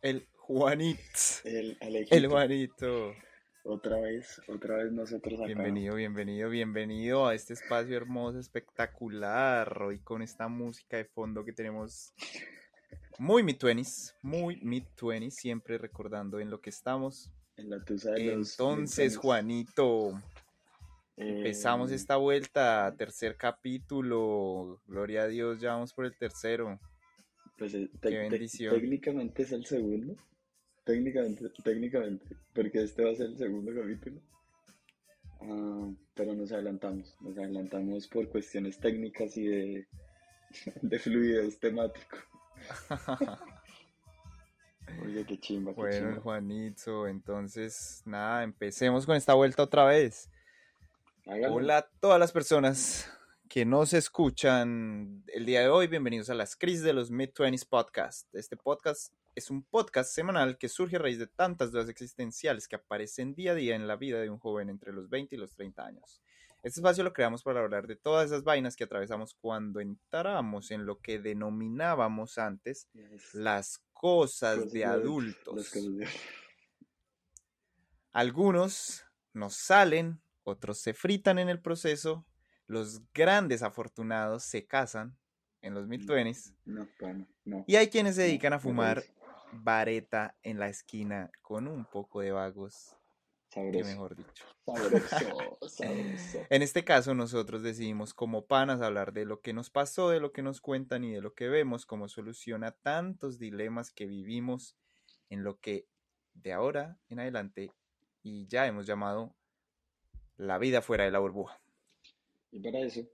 El Juanito. El, el Juanito. Otra vez, otra vez nosotros acá. Bienvenido, bienvenido, bienvenido a este espacio hermoso, espectacular. Hoy con esta música de fondo que tenemos muy mid-20s, muy mid-20s, siempre recordando en lo que estamos. En la tusa de los Entonces, Juanito, empezamos eh, esta vuelta, tercer capítulo. Gloria a Dios, ya vamos por el tercero. Pues eh, técnicamente es el segundo. Técnicamente, técnicamente, porque este va a ser el segundo capítulo. Ah, pero nos adelantamos, nos adelantamos por cuestiones técnicas y de, de fluidez temático. Oye, qué chimba. Qué bueno, Juanito, entonces, nada, empecemos con esta vuelta otra vez. Hola a todas las personas que nos escuchan el día de hoy. Bienvenidos a las crisis de los Mid-20s Podcast. Este podcast es un podcast semanal que surge a raíz de tantas dudas existenciales que aparecen día a día en la vida de un joven entre los 20 y los 30 años. Este espacio lo creamos para hablar de todas esas vainas que atravesamos cuando entramos en lo que denominábamos antes las cosas de adultos. Algunos nos salen, otros se fritan en el proceso los grandes afortunados se casan en los mid no, no, Y hay quienes se dedican a fumar vareta en la esquina con un poco de vagos. Sabroso. mejor dicho. Sabroso, sabroso. En este caso, nosotros decidimos como panas hablar de lo que nos pasó, de lo que nos cuentan y de lo que vemos, cómo soluciona tantos dilemas que vivimos en lo que de ahora en adelante y ya hemos llamado la vida fuera de la burbuja. Y para eso,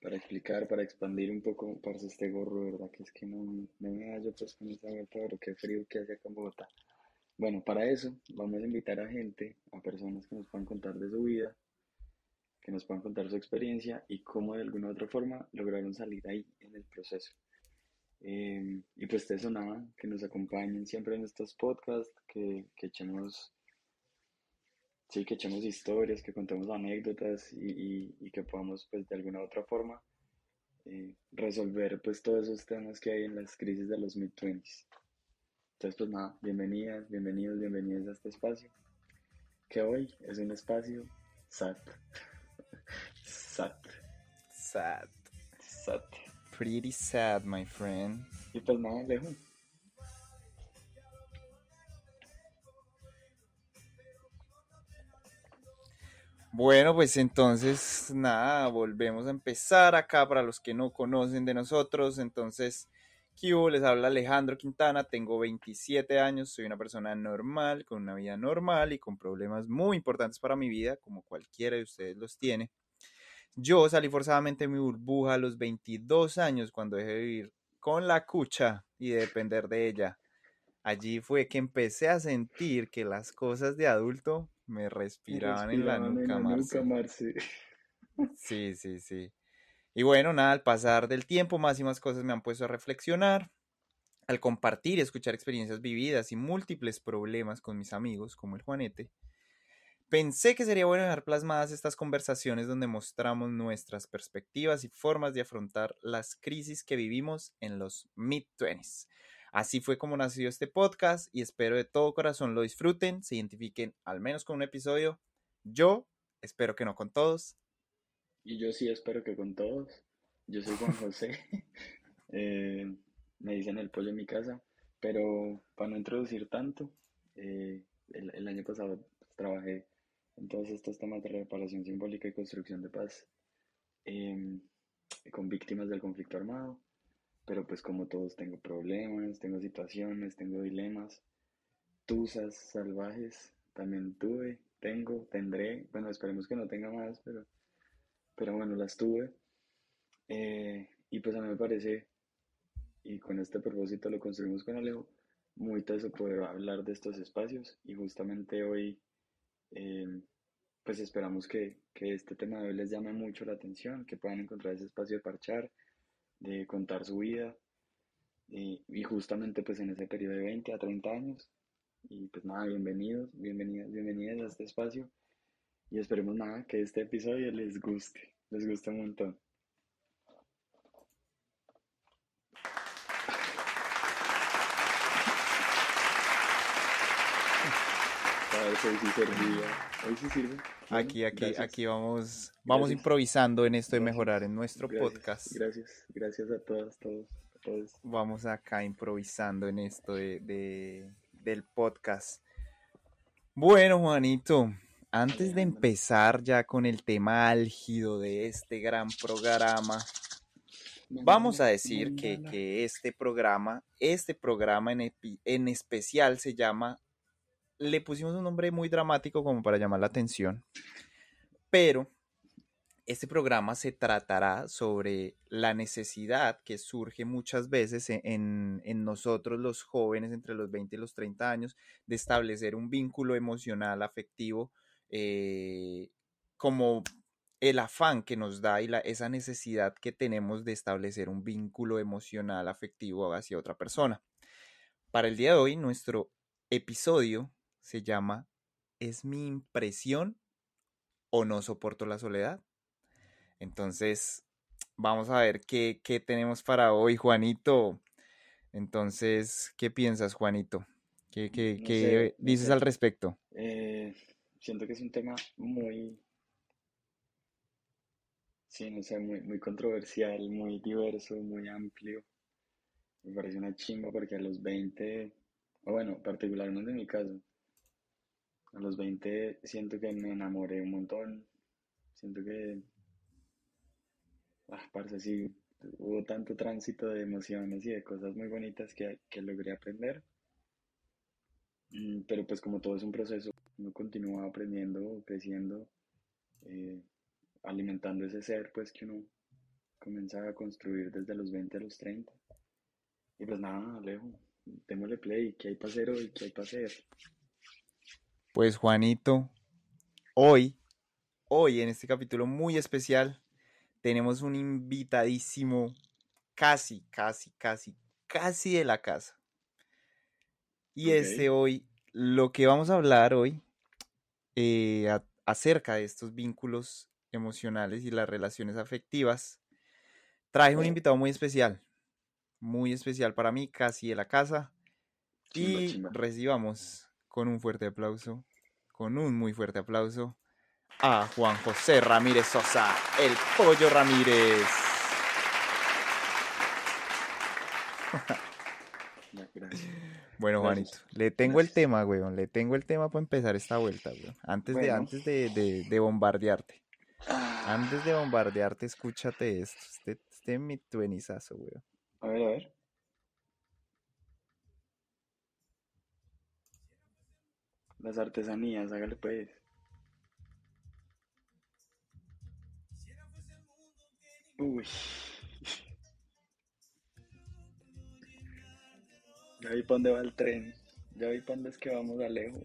para explicar, para expandir un poco, para este gorro, ¿verdad? Que es que no, me hallo pues con esta pero qué frío que hace acá en Bogotá. Bueno, para eso vamos a invitar a gente, a personas que nos puedan contar de su vida, que nos puedan contar su experiencia y cómo de alguna u otra forma lograron salir ahí en el proceso. Em, y pues de eso nada, que nos acompañen siempre en estos podcasts, que, que echemos sí, que echemos historias, que contemos anécdotas y, que podamos, pues, de alguna u otra forma eh, resolver, pues, todos esos temas que hay en las crisis de los mid-20s. Entonces, pues, nada, bienvenidas, bienvenidos, bienvenidas a este espacio, que hoy es un espacio SAT. SAT. Sad. SAT. Pretty sad, my friend. Y pues nada, lejos. Bueno, pues entonces, nada, volvemos a empezar acá para los que no conocen de nosotros. Entonces, Q, les habla Alejandro Quintana, tengo 27 años, soy una persona normal, con una vida normal y con problemas muy importantes para mi vida, como cualquiera de ustedes los tiene. Yo salí forzadamente de mi burbuja a los 22 años cuando dejé de vivir con la cucha y de depender de ella. Allí fue que empecé a sentir que las cosas de adulto me respiraban, en la nuca, Marce. Sí, sí, sí. Y bueno, nada, al pasar del tiempo, más y más cosas me han puesto a reflexionar. Al compartir y escuchar experiencias vividas y múltiples problemas con mis amigos, como el Juanete, pensé que sería bueno dejar plasmadas estas conversaciones donde mostramos nuestras perspectivas y formas de afrontar las crisis que vivimos en los mid-20s. Así fue como nació este podcast y espero de todo corazón lo disfruten, se identifiquen al menos con un episodio. Yo espero que no con todos. Y yo sí espero que con todos. Yo soy Juan José. Eh, me dicen el pollo en mi casa. Pero para no introducir tanto, eh, el, año pasado trabajé en todos estos temas de reparación simbólica y construcción de paz em, con víctimas del conflicto armado pero pues como todos tengo problemas, tengo situaciones, tengo dilemas, tusas salvajes, también tuve, tengo, tendré, bueno, esperemos que no tenga más, pero, pero bueno, las tuve. Eh, y pues a mí me parece, y con este propósito lo construimos con Alejo, muy teso poder hablar de estos espacios. Y justamente hoy eh, pues esperamos que, que este tema de hoy les llame mucho la atención, que puedan encontrar ese espacio de parchar, de contar su vida y, justamente pues en ese periodo de 20 a 30 años. Y pues nada, bienvenidos, bienvenidas, bienvenidas a este espacio y esperemos nada que este episodio les guste, les guste un montón. ver si hoy sí servía. Hoy sí sirve. Aquí, aquí, gracias. aquí vamos, vamos Gracias. improvisando en esto de Gracias. mejorar en nuestro podcast. Gracias, gracias a todas, todos, a todos. Vamos acá improvisando en esto de, de- del podcast. Bueno, Juanito, antes de empezar ya con el tema álgido de este gran programa, Vamos a decir que, que este programa, este programa en, epi- en especial se llama, le pusimos un nombre muy dramático como para llamar la atención, pero este programa se tratará sobre la necesidad que surge muchas veces e- en, nosotros los jóvenes entre los 20 y los 30 años de establecer un vínculo emocional, afectivo, eh, como el afán que nos da y la, esa necesidad que tenemos de establecer un vínculo emocional afectivo hacia otra persona. Para el día de hoy, nuestro episodio se llama ¿Es mi impresión o no soporto la soledad? Entonces, vamos a ver qué, qué tenemos para hoy, Juanito. Entonces, ¿qué piensas, Juanito? ¿Qué, qué- No qué sé, no dices sé. al respecto? Eh, siento que es un tema muy, sí, no sé, muy, muy controversial, muy diverso, muy amplio. Me parece una chimba porque a los 20, o bueno, particularmente en mi caso, a los 20 siento que me enamoré un montón. Siento que, ah, parce, sí, hubo tanto tránsito de emociones y de cosas muy bonitas que, que logré aprender. Mm, Pero pues como todo es un proceso, uno continúa aprendiendo, creciendo, eh, alimentando ese ser pues que uno comienza a construir desde los 20 a los 30. Y pues nada, Alejo, démosle play, ¿qué hay para hacer hoy? ¿Qué hay para hacer? Pues Juanito, hoy, hoy en este capítulo muy especial, tenemos un invitadísimo casi, casi, casi, casi de la casa. Y este hoy, lo que vamos a hablar hoy eh, a- acerca de estos vínculos emocionales y las relaciones afectivas, traje un invitado muy especial, muy especial para mí, casi de la casa. Chimba, Y chimba. recibamos con un fuerte aplauso, con un muy fuerte aplauso, a Juan José Ramírez Sosa, el Pollo Ramírez. Bueno. Juanito, le tengo el tema, weón, le tengo el tema para empezar esta vuelta, weón. Antes de, antes de, de- de bombardearte, Ah, antes de bombardearte, escúchate esto, este, este mi tuenizazo, weón. a ver, a ver. Las artesanías, hágale pues. Uy. Ya vi para dónde va el tren. Ya vi para dónde es que vamos, Alejo.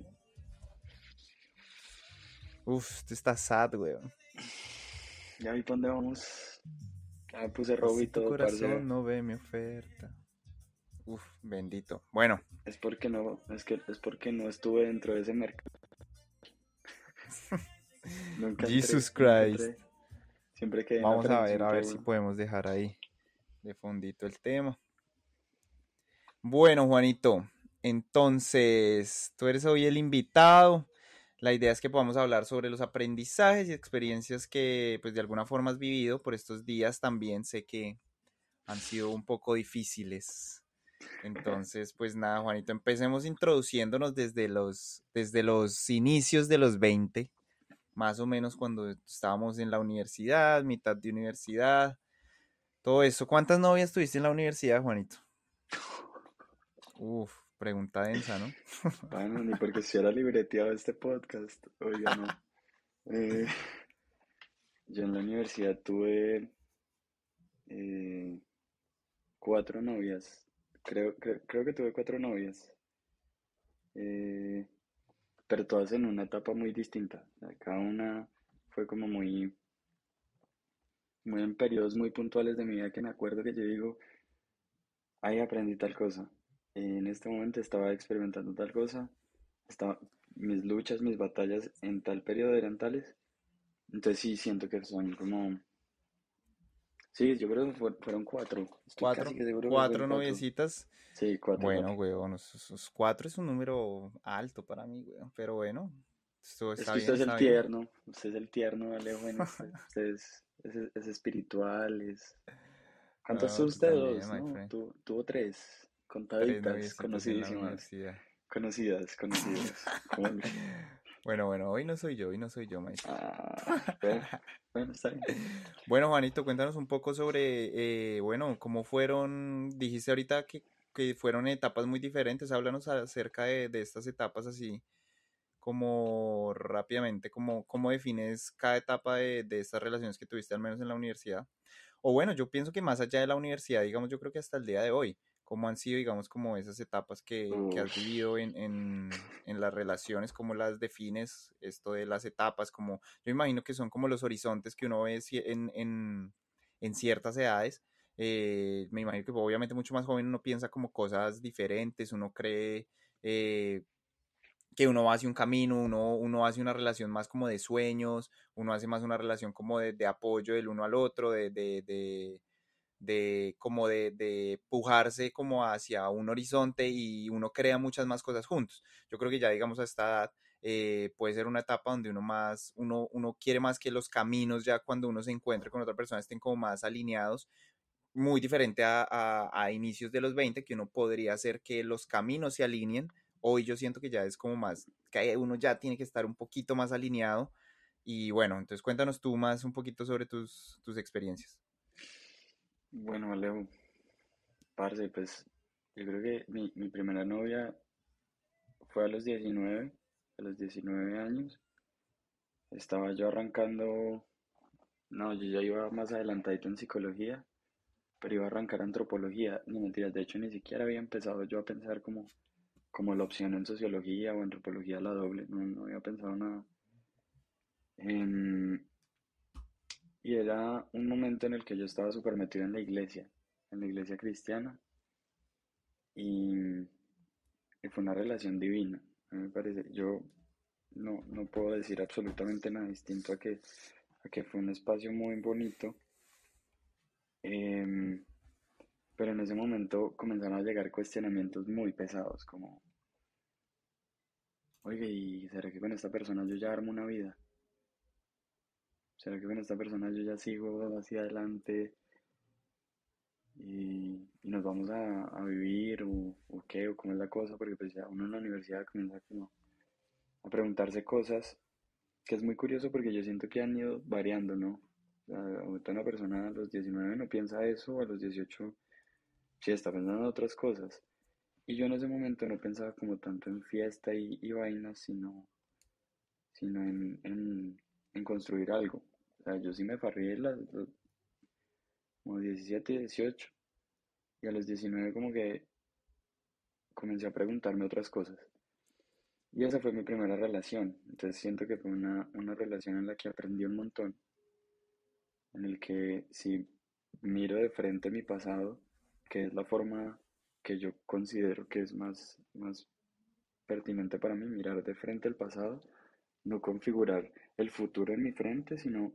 Uf, esto está sad, weón. Ya vi para dónde vamos. Ya me puse Así robo y todo, corazón parcero. no ve mi oferta. Uf, bendito. Bueno, Es porque no, es que es porque no estuve dentro de ese mercado. Nunca Jesus Christ. entré. Siempre la Vamos a ver, a ver si podemos dejar ahí de fondito el tema. Bueno, Juanito, entonces tú eres hoy el invitado. La idea es que podamos hablar sobre los aprendizajes y experiencias que, pues, de alguna forma has vivido por estos días. También sé que han sido un poco difíciles. Entonces, pues nada, Juanito, empecemos introduciéndonos desde los, desde los inicios de los 20 más o menos cuando estábamos en la universidad, mitad de universidad, todo eso. ¿Cuántas novias tuviste en la universidad, Juanito? Uf, pregunta densa, ¿no? Bueno, ni porque estuviera libreteado este podcast. Oiga, no. Eh, yo en la universidad tuve eh, cuatro novias. Creo, creo, creo que tuve cuatro novias. Eh, pero todas en una etapa muy distinta. Cada una fue como muy, muy en periodos muy puntuales de mi vida que me acuerdo que yo digo, ahí aprendí tal cosa. En este momento estaba experimentando tal cosa. Estaba, mis luchas, mis batallas en tal periodo eran tales. Entonces sí siento que son como Sí, yo creo que fueron cuatro. Estoy cuatro, cuatro noviecitas. Sí, cuatro. Bueno, weón, esos cuatro es un número alto para mí, weón. Pero bueno, esto Es que bien, usted es el bien. tierno, usted es el tierno, Alejo, en este. Usted es, es, es espiritual, es... ¿Cuántos No, usted? Dos, ¿no? Tu- tuvo tres, Tres contaditas, conocidísimas, universidad. conocidas, conocidas. Bueno, bueno, hoy no soy yo, hoy no soy yo, maestro. Ah, bueno, bueno, está bien. Bueno, Juanito, cuéntanos un poco sobre, eh, bueno, cómo fueron, dijiste ahorita que, que fueron etapas muy diferentes, háblanos acerca de, de estas etapas así, como rápidamente, cómo, cómo defines cada etapa de, de estas relaciones que tuviste, al menos en la universidad. O bueno, yo pienso que más allá de la universidad, digamos, yo creo que hasta el día de hoy, cómo han sido, digamos, como esas etapas que, que has vivido en, en, en las relaciones, cómo las defines, esto de las etapas, como yo imagino que son como los horizontes que uno ve en, en, en ciertas edades. Eh, me imagino que obviamente mucho más joven uno piensa como cosas diferentes, uno cree eh, que uno hace un camino, uno, uno hace una relación más como de sueños, uno hace más una relación como de, de apoyo del uno al otro, de, de, de, de como de, de pujarse como hacia un horizonte y uno crea muchas más cosas juntos. Yo creo que ya digamos a esta edad eh, puede ser una etapa donde uno más, uno, uno quiere más que los caminos ya cuando uno se encuentre con otra persona estén como más alineados muy diferente a, a, a inicios de los 20, que uno podría hacer que los caminos se alineen. Hoy yo siento que ya es como más, que uno ya tiene que estar un poquito más alineado. Y bueno, entonces cuéntanos tú más un poquito sobre tus, tus experiencias. Bueno, Alejo, parce, pues yo creo que mi, mi primera novia fue a los 19, a los 19 años. Estaba yo arrancando, no, yo ya iba más adelantadito en psicología, pero iba a arrancar antropología. Ni mentiras, de hecho ni siquiera había empezado yo a pensar como, como la opción en sociología o antropología la doble, no, no había pensado nada. Em, y era un momento en el que yo estaba súper metido en la iglesia, en la iglesia cristiana, y, fue una relación divina. A mí me parece, yo no, no puedo decir absolutamente nada distinto a que, a que fue un espacio muy bonito, em, pero en ese momento comenzaron a llegar cuestionamientos muy pesados, como, oye, ¿y será que con esta persona yo ya armo una vida? ¿Será que con esta persona yo ya sigo hacia adelante y, nos vamos a, a vivir o, o qué, o cómo es la cosa? Porque pues ya uno en la universidad comienza como a preguntarse cosas, que es muy curioso porque yo siento que han ido variando, ¿no? O sea, una persona a los 19 no piensa eso, a los 18 sí está pensando en otras cosas. Y yo en ese momento no pensaba como tanto en fiesta y, y vainas, sino, sino en, en, en construir algo. O yo sí me farrié las, como 17, 18, y a los 19 como que comencé a preguntarme otras cosas. Y esa fue mi primera relación. Entonces siento que fue una, una relación en la que aprendí un montón, en el que si miro de frente mi pasado, que es la forma que yo considero que es más, más pertinente para mí, mirar de frente el pasado, no configurar el futuro en mi frente, sino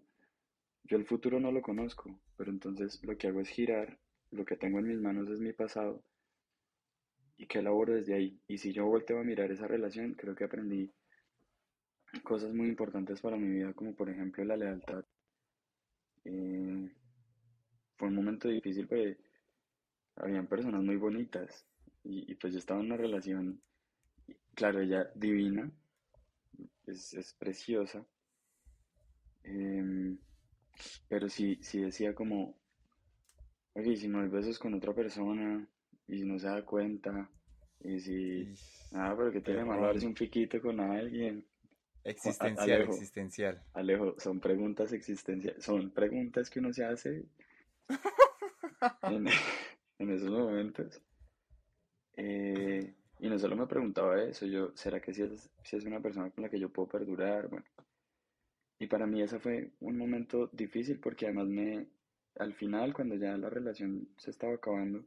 yo el futuro no lo conozco, pero entonces lo que hago es girar, lo que tengo en mis manos es mi pasado y que elaboro desde ahí. Y si yo volteo a mirar esa relación, creo que aprendí cosas muy importantes para mi vida, como por ejemplo la lealtad. Eh, fue un momento difícil, pero habían personas muy bonitas y, pues yo estaba en una relación, claro, ella divina, es, es preciosa, em, pero sí, sí decía como, oye, si me doy besos con otra persona y si no se da cuenta, y si, nada, pero que tiene malo darse un piquito con alguien. Existencial, Alejo, existencial. Alejo, son preguntas existenciales, son preguntas que uno se hace en, en esos momentos. Eh, y no solo me preguntaba eso, yo, ¿será que si es, si es una persona con la que yo puedo perdurar? Bueno, y para mí ese fue un momento difícil porque además me, al final, cuando ya la relación se estaba acabando,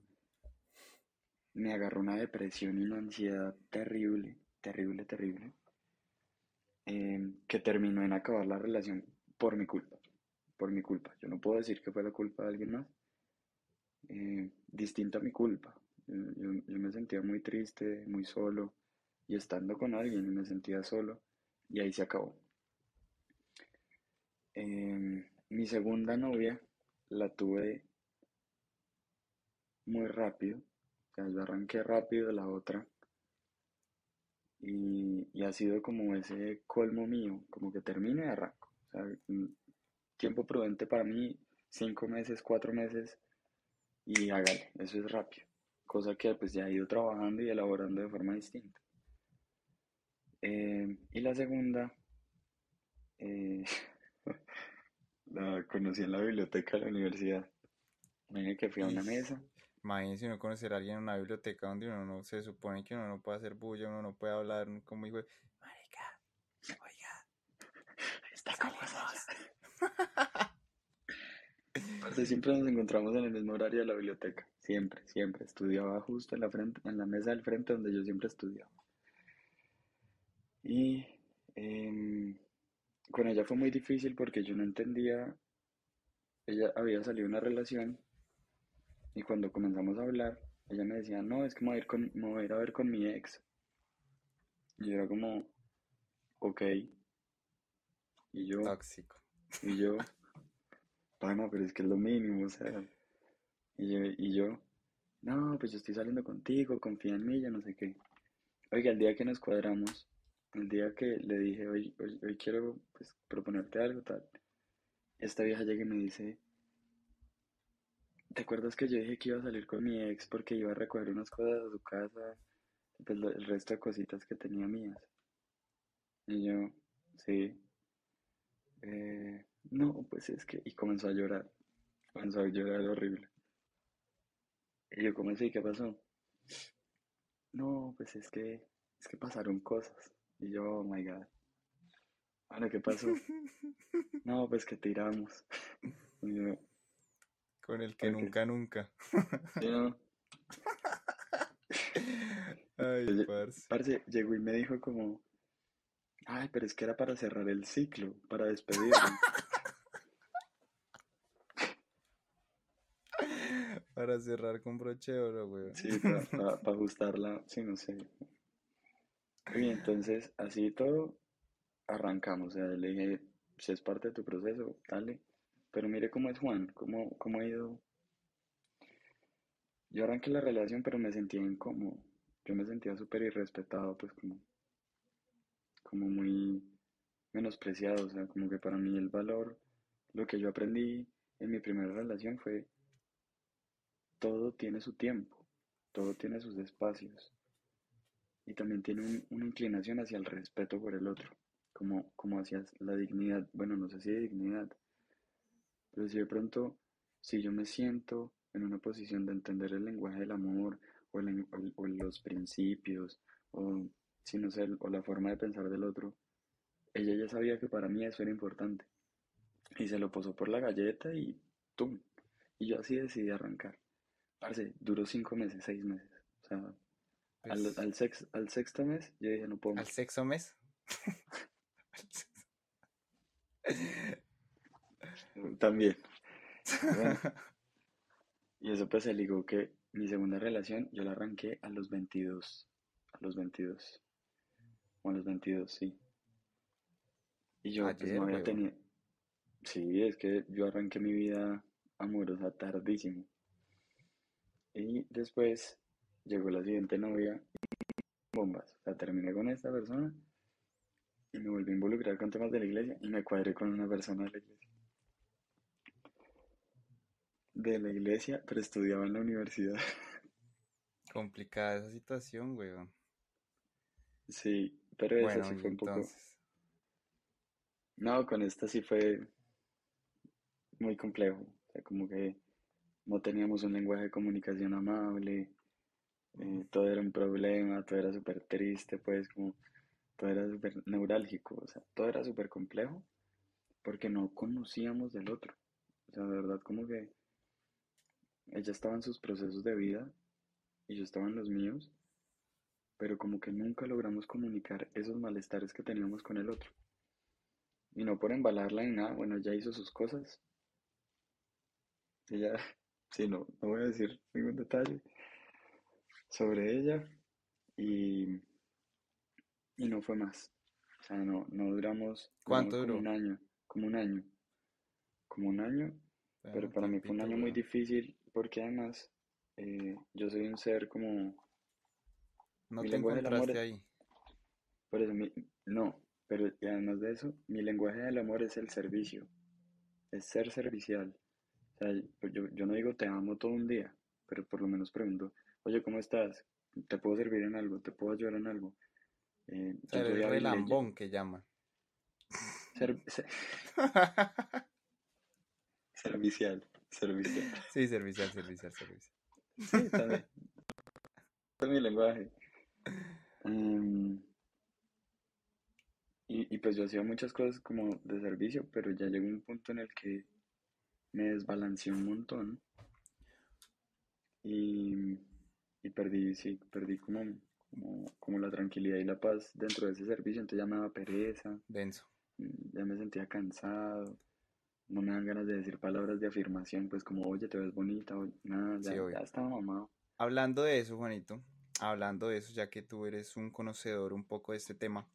me agarró una depresión y una ansiedad terrible, terrible, terrible, eh, que terminó en acabar la relación por mi culpa. por mi culpa. Yo no puedo decir que fue la culpa de alguien más. Eh, distinta a mi culpa. Yo, yo, me sentía muy triste, muy solo, y estando con alguien me sentía solo, y ahí se acabó. Em, mi segunda novia la tuve muy rápido, o sea, yo arranqué rápido la otra, y, y ha sido como ese colmo mío, como que termine y arranco. O sea, tiempo prudente para mí, cinco meses, cuatro meses, y hágale, eso es rápido. Cosa que pues ya he ido trabajando y elaborando de forma distinta. Eh, y la segunda, eh, la conocí en la biblioteca de la universidad. Imagínate que fui a una mesa. Imagínense uno conocer a alguien en una biblioteca donde uno no se supone que uno no puede hacer bulla, uno no puede hablar como hijo de, marica, oiga, está como siempre nos encontramos en el mismo horario de la biblioteca. Siempre, siempre. Estudiaba justo en la, frente, en la mesa del frente donde yo siempre estudiaba. Y em, con ella fue muy difícil porque yo no entendía. Ella había salido una relación y cuando comenzamos a hablar, ella me decía, no, es que me voy a ir, con, me voy a, ir a ver con mi ex. Y yo era como, ok. Y yo... Tóxico. Y yo, pana, pero es que es lo mínimo, o sea. Y yo, y yo, no, pues yo estoy saliendo contigo, confía en mí, ya no sé qué. Oiga, el día que nos cuadramos, el día que le dije, hoy, hoy, quiero pues, proponerte algo, tal, esta vieja llega y me dice, ¿te acuerdas que yo dije que iba a salir con mi ex porque iba a recoger unas cosas a su casa, pues el resto de cositas que tenía mías? Y yo, sí. Eh, no, pues es que, y comenzó a llorar, comenzó a llorar horrible. Y yo, ¿cómo así? ¿Qué pasó? No, pues es que, es que pasaron cosas. Y yo, oh my god. Bueno, ¿qué pasó? no, pues que tiramos. Con el que nunca, nunca. ¿Sí, no? Ay, parce. parce. Llegó y me dijo como, ay, pero es que era para cerrar el ciclo, para despedirme. Para cerrar con broche de oro, güey. Sí, para, ajustarla, sí, no sé. Y entonces, así todo, arrancamos. O sea, le dije, si es parte de tu proceso, dale. Pero mire cómo es Juan, cómo, cómo ha ido. Yo arranqué la relación, pero me sentía incómodo. Yo me sentía súper irrespetado, pues como, como muy menospreciado. O sea, como que para mí el valor, lo que yo aprendí en mi primera relación fue todo tiene su tiempo, todo tiene sus espacios y también tiene una inclinación hacia el respeto por el otro, como, como hacia la dignidad, bueno, no sé si de dignidad, pero si de pronto, si yo me siento en una posición de entender el lenguaje del amor o, los principios o, si no sé, o la forma de pensar del otro, ella ya sabía que para mí eso era importante y se lo posó por la galleta y ¡tum! Y yo así decidí arrancar. Parce, duró cinco meses, seis meses. O sea, pues al, sex, al sexto mes yo dije, no puedo más. ¿Al sexto mes? También. y eso pues se ligó que mi segunda relación yo la arranqué a los 22. A los 22. O a los 22, sí. Y yo pues no había tenido... Sí, es que yo arranqué mi vida amorosa tardísimo. Y después llegó la siguiente novia bombas. O sea, terminé con esta persona y me volví a involucrar con temas de la iglesia y me cuadré con una persona de la iglesia. De la iglesia, pero estudiaba en la universidad. Complicada esa situación, weón. Sí, pero eso sí fue un poco. No, con esta sí fue muy complejo. O sea, como que no teníamos un lenguaje de comunicación amable, eh, todo era un problema, todo era súper triste, pues como todo era súper neurálgico, o sea, todo era súper complejo porque no conocíamos del otro. O sea, de verdad como que ella estaba en sus procesos de vida y yo estaba en los míos, pero como que nunca logramos comunicar esos malestares que teníamos con el otro. y no por embalarla ni nada, bueno, ella hizo sus cosas. Ella, sí, no, no voy a decir ningún detalle sobre ella y, y no fue más. O sea, no, no duramos, ¿Cuánto duró? un año, como un año, como un año, pero Bueno, para mí fue un año muy difícil porque además eh, yo soy un ser como, No mi te lenguaje del amor encontraste es, ahí. por eso mi- no, pero además de eso, mi lenguaje del amor es el servicio, es ser servicial. O sea, yo, yo no digo te amo todo un día, pero por lo menos pregunto, oye, ¿cómo estás? ¿Te puedo servir en algo? ¿Te puedo ayudar en algo? Eh, O sea, leye- relambón que ser- ser- servicial, servicial. Sí, servicial, servicial, servicial. Sí, también. Es mi lenguaje. Em, y, y pues yo hacía muchas cosas como de servicio, pero ya llegó un punto en el que me desbalanceé un montón y, y perdí, sí, perdí como, como, como la tranquilidad y la paz dentro de ese servicio, entonces ya me daba pereza, Denso. mm, ya me sentía cansado, no me dan ganas de decir palabras de afirmación, pues como, oye, te ves bonita, o nada, ya, ya estaba mamado. Hablando de eso, Juanito, hablando de eso, ya que tú eres un conocedor un poco de este tema,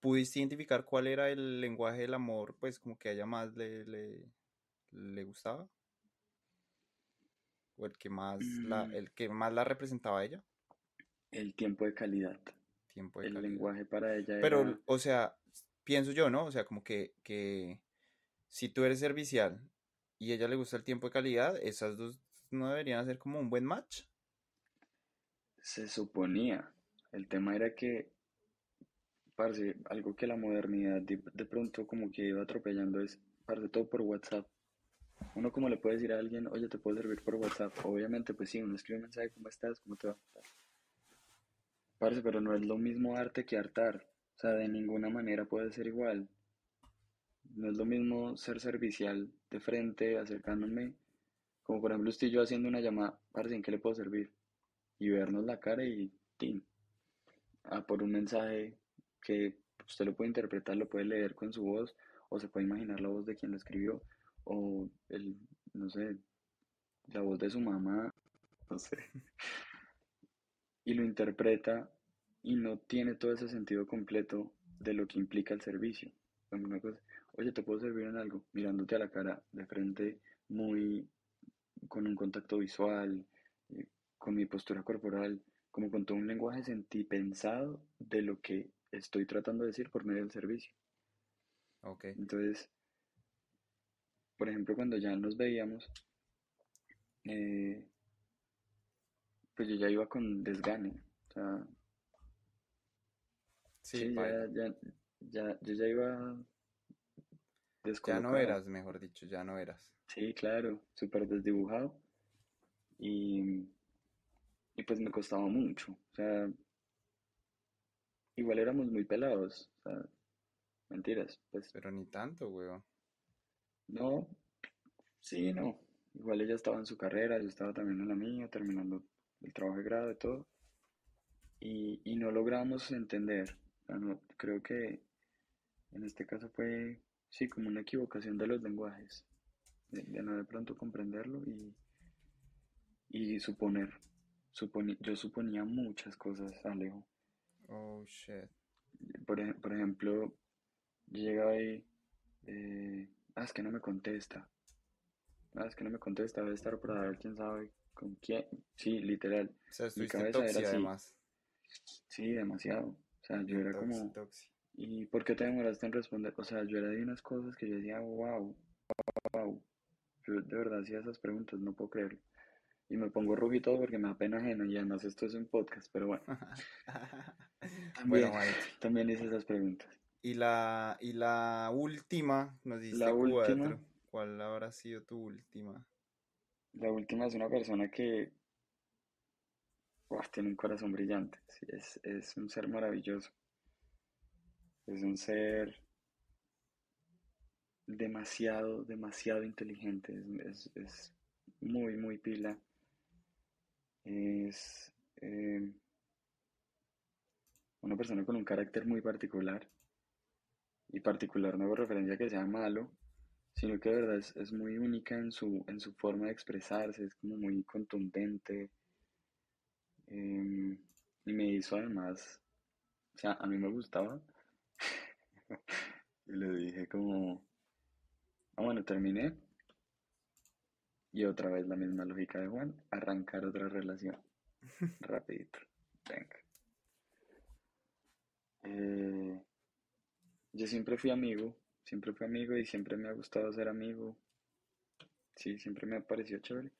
¿pudiste identificar cuál era el lenguaje del amor, pues como que a ella más le, le, le gustaba? ¿O el que más la, Mm, el que más la representaba a ella? El tiempo de calidad. Tiempo de El calidad. lenguaje para ella Pero, era, o sea, pienso yo, ¿no? O sea, como que, que si tú eres servicial y a ella le gusta el tiempo de calidad, esas dos no deberían hacer como un buen match. se suponía. El tema era que, parce, algo que la modernidad de, de pronto como que iba atropellando es, parce, todo por WhatsApp. Uno como le puede decir a alguien, oye, te puedo servir por WhatsApp. Obviamente, pues sí, uno escribe un mensaje, ¿cómo estás? ¿Cómo te va? Parce, pero no es lo mismo arte que hartar. O sea, de ninguna manera puede ser igual. No es lo mismo ser servicial de frente, acercándome, como por ejemplo estoy yo haciendo una llamada, parce, ¿en qué le puedo servir? Y vernos la cara y tin, a por un mensaje que usted lo puede interpretar, lo puede leer con su voz, o se puede imaginar la voz de quien lo escribió, o el, no sé, la voz de su mamá, no sé, y lo interpreta y no tiene todo ese sentido completo de lo que implica el servicio. Una cosa, oye, ¿te puedo servir en algo? Mirándote a la cara de frente, muy con un contacto visual, eh, con mi postura corporal, como con todo un lenguaje sentipensado de lo que estoy tratando de decir por medio del servicio. Ok. Entonces, por ejemplo, cuando ya nos veíamos, eh, pues yo ya iba con desgane. O sea, Sí, sí, ya, ya, ya, yo ya iba Ya no eras, mejor dicho, ya no eras. Sí, claro, súper desdibujado. Y, y pues me costaba mucho. O sea, igual éramos muy pelados. O sea, mentiras. Pues Pero ni tanto, weón. No, sí, no. Igual ella estaba en su carrera, yo estaba también en la mía, terminando el trabajo de grado y todo. Y, y no logramos entender. O sea, no, creo que en este caso fue, sí, como una equivocación de los lenguajes. De, de no de pronto comprenderlo y, y suponer. Yo suponía muchas cosas, Alejo. Oh, shit. Por, por ejemplo, llegaba ahí, eh, ah, es que no me contesta. Ah, es que no me contesta, debe estar por ahí, quién sabe con quién. Sí, literal. O sea, Mi cabeza era así. además. Sí, demasiado. O sea, yo era Toxi, como, toxi. ¿y por qué te demoraste en responder? O sea, yo era de unas cosas que yo decía, wow, wow. Yo de verdad hacía esas preguntas, no puedo creerlo. Y me pongo todo porque me da pena ajena y además esto es un podcast, pero bueno, Bueno, también, Juanito. también hice esas preguntas. Y la, y la última, nos diste La última. ¿Cuál habrá sido tu última? la última es una persona que tiene un corazón brillante, sí, es, es un ser maravilloso, es un ser demasiado, demasiado inteligente, es, es- es muy, muy pila, es eh, una persona con un carácter muy particular y particular no hago referencia a que sea malo, sino que de verdad es, es muy única en su, en su forma de expresarse, es como muy contundente. em, y me hizo además, o sea, a mí me gustaba. Y le dije como, ah, bueno, terminé. Y otra vez la misma lógica de Juan, arrancar otra relación. Rapidito. Venga. Eh, yo siempre fui amigo, siempre fui amigo y siempre me ha gustado ser amigo. Sí, siempre me ha parecido chévere.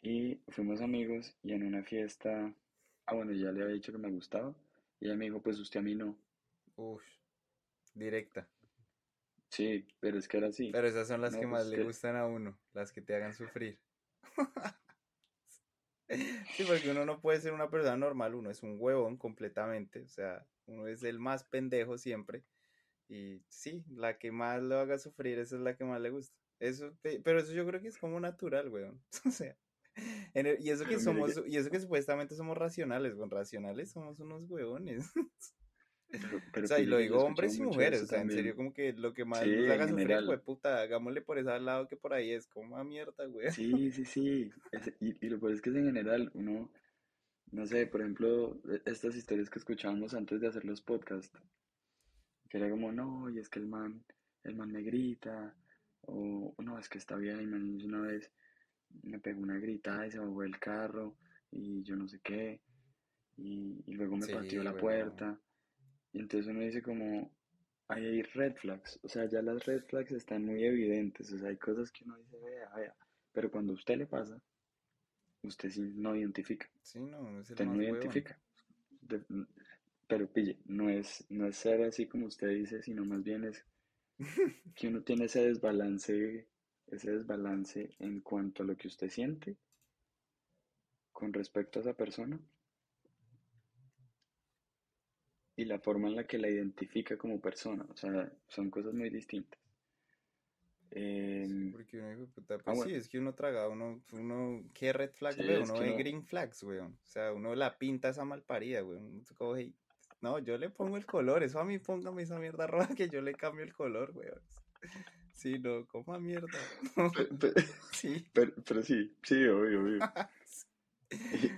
Y fuimos amigos y en una fiesta, ah bueno, ya le había dicho que me gustaba. Y ella me dijo, pues usted a mí no. Uf, directa. Sí, pero es que era así. Pero esas son las No, que pues más es le gustan a uno, las que te hagan sufrir. Sí, porque uno no puede ser una persona normal, uno es un huevón completamente, o sea, uno es el más pendejo siempre. Y sí, la que más lo haga sufrir, esa es la que más le gusta. Eso, pe- pero eso yo creo que es como natural, weón. O sea, en el- y eso que pero mire somos, y eso que supuestamente somos racionales, weón, racionales somos unos pero, O sea, y lo digo hombres y mujeres, o sea, en serio, como que lo que más Sí, nos haga sufrir, güey, puta, hagámosle por ese lado que por ahí es como a mierda, güey. Sí, sí, sí. Es- y, y lo peor es que es en general, uno, no sé, por ejemplo, e- estas historias que escuchábamos antes de hacer los podcasts, que era como, no, y es que el man, el man me grita, o no, es que está bien, y man, una vez me pegó una gritada y se bajó del carro, y yo no sé qué, y, y luego me Sí, la puerta, y entonces uno dice como, ahí hay red flags, o sea, ya las red flags están muy evidentes, o sea, hay cosas que uno dice, vea, vea, pero cuando a usted le pasa, usted sí no identifica, Sí, no, es el usted no más identifica, De- pero pille, no es, no es ser así como usted dice, sino más bien es que uno tiene ese desbalance, ese desbalance en cuanto a lo que usted siente con respecto a esa persona y la forma en la que la identifica como persona, o sea, son cosas muy distintas. Sí, Em, porque uno dijo, puta, ah, pues sí, bueno, es que uno traga, uno, uno, ¿qué red flags sí, es Uno ve no, green flags, weón. O sea, uno la pinta esa malparida, weón. Uno coge y, no, yo le pongo el color, eso a mí póngame esa mierda roja que yo le cambio el color, weón. Sí, no, coma mierda. pe- pe- Sí. pero, pero sí, sí, obvio, obvio.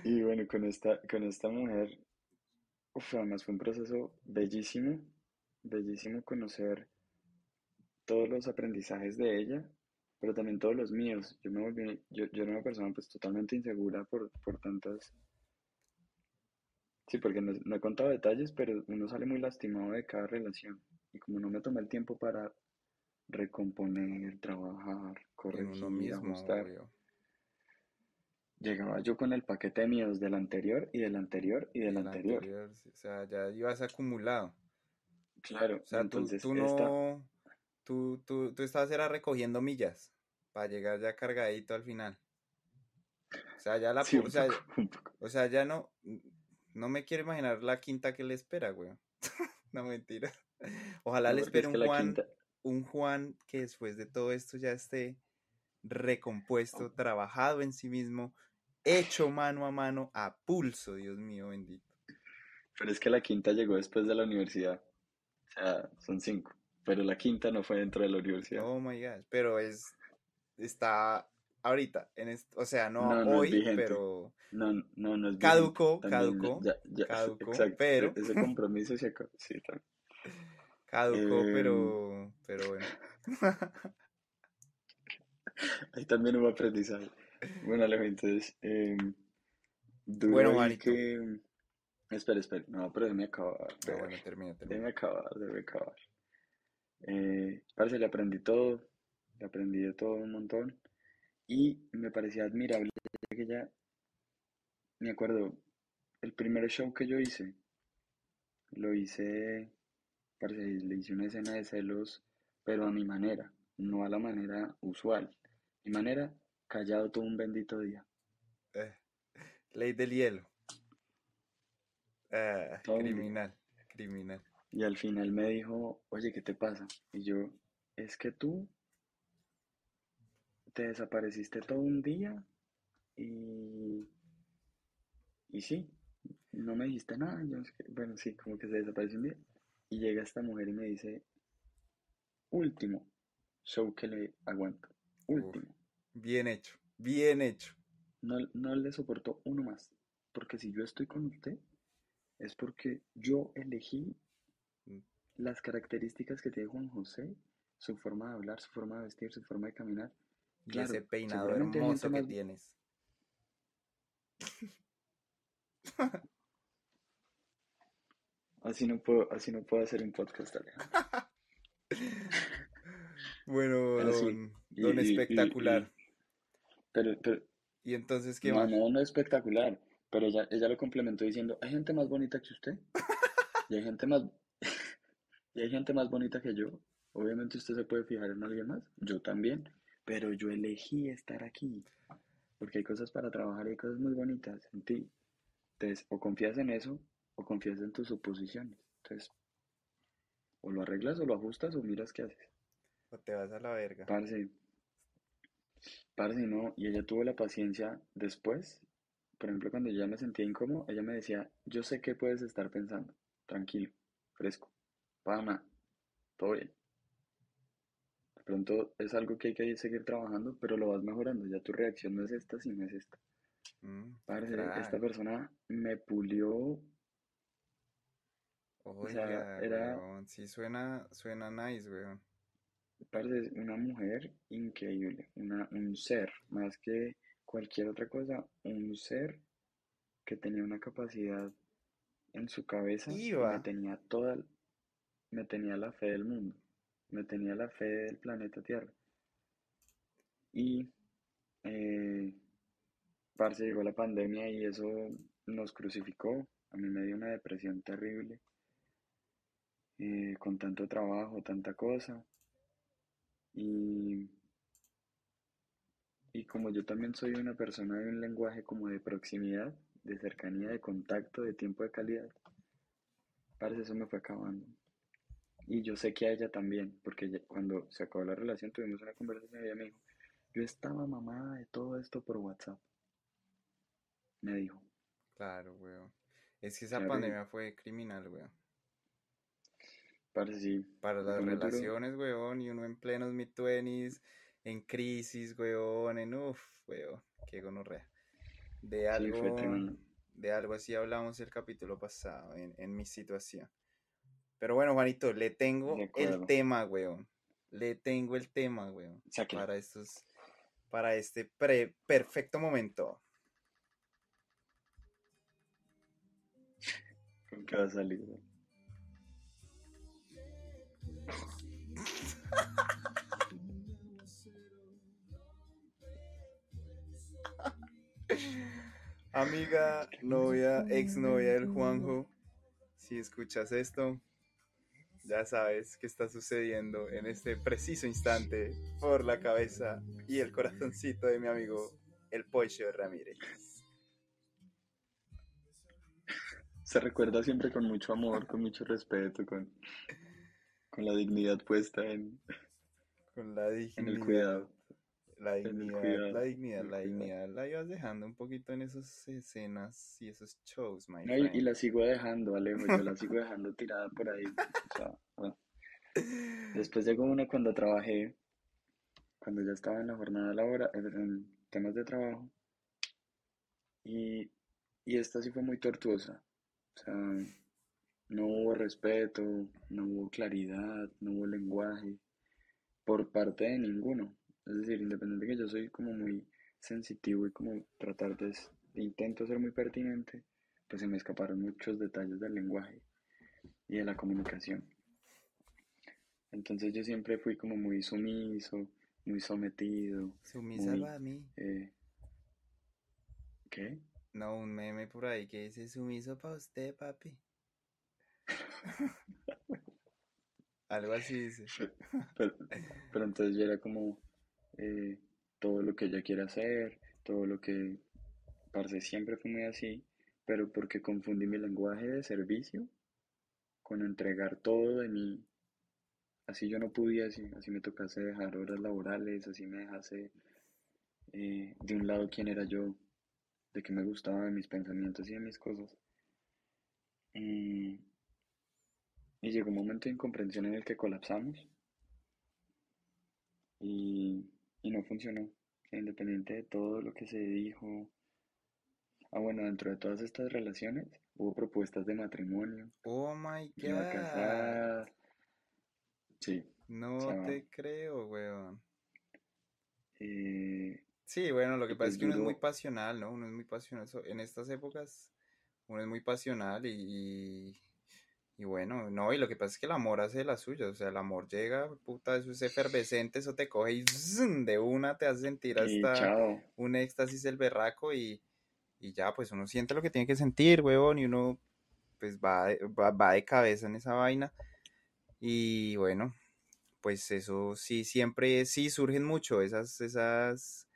Y, y bueno, con esta, con esta mujer, uf, además fue un proceso bellísimo, bellísimo conocer todos los aprendizajes de ella, pero también todos los míos. Yo me volví, yo, yo era una persona pues totalmente insegura por, por tantas, sí, porque no, no he contado detalles, pero uno sale muy lastimado de cada relación. Y como no me tomé el tiempo para recomponer, trabajar, En uno corregir, mismo, ajustar, obvio. llegaba yo con el paquete de míos del anterior y del anterior y del el anterior. o sea, ya ibas acumulado. Claro, O sea, tú, entonces tú esta, no, tú, tú, tú estabas era recogiendo millas para llegar ya cargadito al final. O sea, ya la, sí, sea, o sea, ya no, no me quiero imaginar la quinta que le espera, güey. No, mentira. Ojalá No, le espere es un Juan, quinta, un Juan que después de todo esto ya esté recompuesto, trabajado en sí mismo, hecho mano a mano, a pulso, Dios mío bendito. pero es que la quinta llegó después de la universidad. O sea, son cinco. Pero la quinta no fue dentro de la universidad. Oh my gosh, pero es, está ahorita, en est- o sea, no No, no hoy, pero No, no, no es También caducó, ya, ya, caducó, exacto. pero, e- Ese compromiso se acabó. Sí, también. caducó, Em, pero, pero bueno. ahí también hubo aprendizaje. Bueno, Alejo, entonces, duro Bueno, Juanito. que... Espera, espera. No, pero déjame acabar. Vea. bueno, termina, termina. Déjame acabar, déjame acabar. Eh, parce, le aprendí todo, le aprendí de todo un montón y me parecía admirable que ella, me acuerdo, el primer show que yo hice, lo hice, parce, le hice una escena de celos, pero a mi manera, no a la manera usual. Mi manera, callado todo un bendito día, Eh, ley del hielo. Ah, día. criminal, criminal. Y al final me dijo, oye, ¿qué te pasa? Y yo, es que tú te desapareciste todo un día y, y sí, no me dijiste nada. Yo no sé qué. bueno, sí, como que se desapareció un día. Y llega esta mujer y me dice, último show que le aguanto. Último. bien hecho, bien hecho. No, no le soporto uno más. Porque si yo estoy con usted, es porque yo elegí Mm. las características que tiene Juan José, su forma de hablar, su forma de vestir, su forma de caminar. Y Claro, ese peinado hermoso que más- tienes. Así no puedo, así no puedo hacer un podcast. Bueno, Pero sí, don, y- don y- y- espectacular. y- pero, pero, Y entonces, ¿qué no, más? no, no es espectacular. Pero ella, ella lo complementó diciendo, hay gente más bonita que usted. Y hay gente más, y hay gente más bonita que yo. Obviamente usted se puede fijar en alguien más. Yo también. Pero yo elegí estar aquí. Porque hay cosas para trabajar y hay cosas muy bonitas en ti. Entonces, o confías en eso, o confías en tus suposiciones. Entonces, o lo arreglas o lo ajustas o miras qué haces. O te vas a la verga. Parce, parce, no, y ella tuvo la paciencia después, por ejemplo, cuando yo ya me sentía incómodo, ella me decía, yo sé qué puedes estar pensando, tranquilo, fresco, pana, todo bien. De pronto es algo que hay que seguir trabajando, pero lo vas mejorando, ya tu reacción no es esta, sino es esta. Mm, Parce, crack. esta persona me pulió, sea, Oiga, era- weón, sí suena, suena nice, weón. parce, es una mujer increíble, una, un ser, más que cualquier otra cosa, un ser que tenía una capacidad en su cabeza, Iba. me tenía toda, me tenía la fe del mundo, me tenía la fe del planeta Tierra. Y, eh, parce, llegó la pandemia y eso nos crucificó, a mí me dio una depresión terrible, eh, con tanto trabajo, tanta cosa. Y, y como yo también soy una persona de un lenguaje como de proximidad, de cercanía, de contacto, de tiempo de calidad, parece eso me fue acabando. Y yo sé que a ella también, porque ella- cuando se acabó la relación tuvimos una conversación y ella me dijo, yo estaba mamada de todo esto por WhatsApp. Me dijo, Claro, weón. Es que esa Claro, pandemia fue criminal, weón. sí, Para las pone duro. relaciones, weón, y uno en plenos mid-twenties, en crisis, weón, en uff, weón, qué gonorrea. De algo, de algo así hablamos el capítulo pasado, en, en mi situación. Pero bueno, Juanito, le tengo el tema, weón. Le tengo el tema, weón. Sáquelo. Para estos, para este pre- perfecto momento. ¿Con qué va a salir? Amiga, novia, exnovia del Juanjo, si escuchas esto, ya sabes qué está sucediendo en este preciso instante por la cabeza y el corazoncito de mi amigo el Pocho Ramírez. Se recuerda siempre con mucho amor, con mucho respeto, con, con la dignidad puesta en, Con la en el cuidado. La dignidad, la dignidad, la dignidad, la ibas dejando un poquito en esas escenas y esos shows, my No, y, la sigo dejando, Alejo, yo la sigo dejando tirada por ahí. o sea, bueno. Después llegó una cuando trabajé, cuando ya estaba en la jornada laboral, en temas de trabajo, y, y esta sí fue muy tortuosa. O sea, no hubo respeto, no hubo claridad, no hubo lenguaje por parte de ninguno. Es decir, independiente que yo soy como muy sensitivo y como tratar de, de intento ser muy pertinente, pues se me escaparon muchos detalles del lenguaje y de la comunicación. Entonces yo siempre fui como muy sumiso, muy sometido, Sumisa muy... para mí. eh, ¿qué? No, un meme por ahí que dice sumiso para usted, papi. Algo así dice. Pero, pero entonces yo era como eh, todo lo que ella quiere hacer, todo lo que, parce, siempre fue muy así, pero porque confundí mi lenguaje de servicio con entregar todo de mí. Así yo no podía, así, así me tocase dejar horas laborales, así me dejase eh, de un lado quién era yo, de qué me gustaba, de mis pensamientos y de mis cosas. Y llegó un momento de incomprensión en el que colapsamos. y, y no funcionó. Independiente de todo lo que se dijo. Ah, bueno, dentro de todas estas relaciones hubo propuestas de matrimonio. Oh my god. Sí. No te creo, weón. eh, Sí, bueno, lo que pasa es pues que uno es muy pasional, ¿no? Uno es muy pasional. En estas épocas, uno es muy pasional y, y, y bueno, no, y lo que pasa es que el amor hace la suya. O sea, el amor llega, puta, eso es efervescente, eso te coge y zzz, de una te hace sentir hasta un éxtasis el berraco y, y ya, pues uno siente lo que tiene que sentir, weón, y uno pues va, de- va, va de cabeza en esa vaina. Y bueno, pues eso sí, siempre sí surgen mucho esas, esas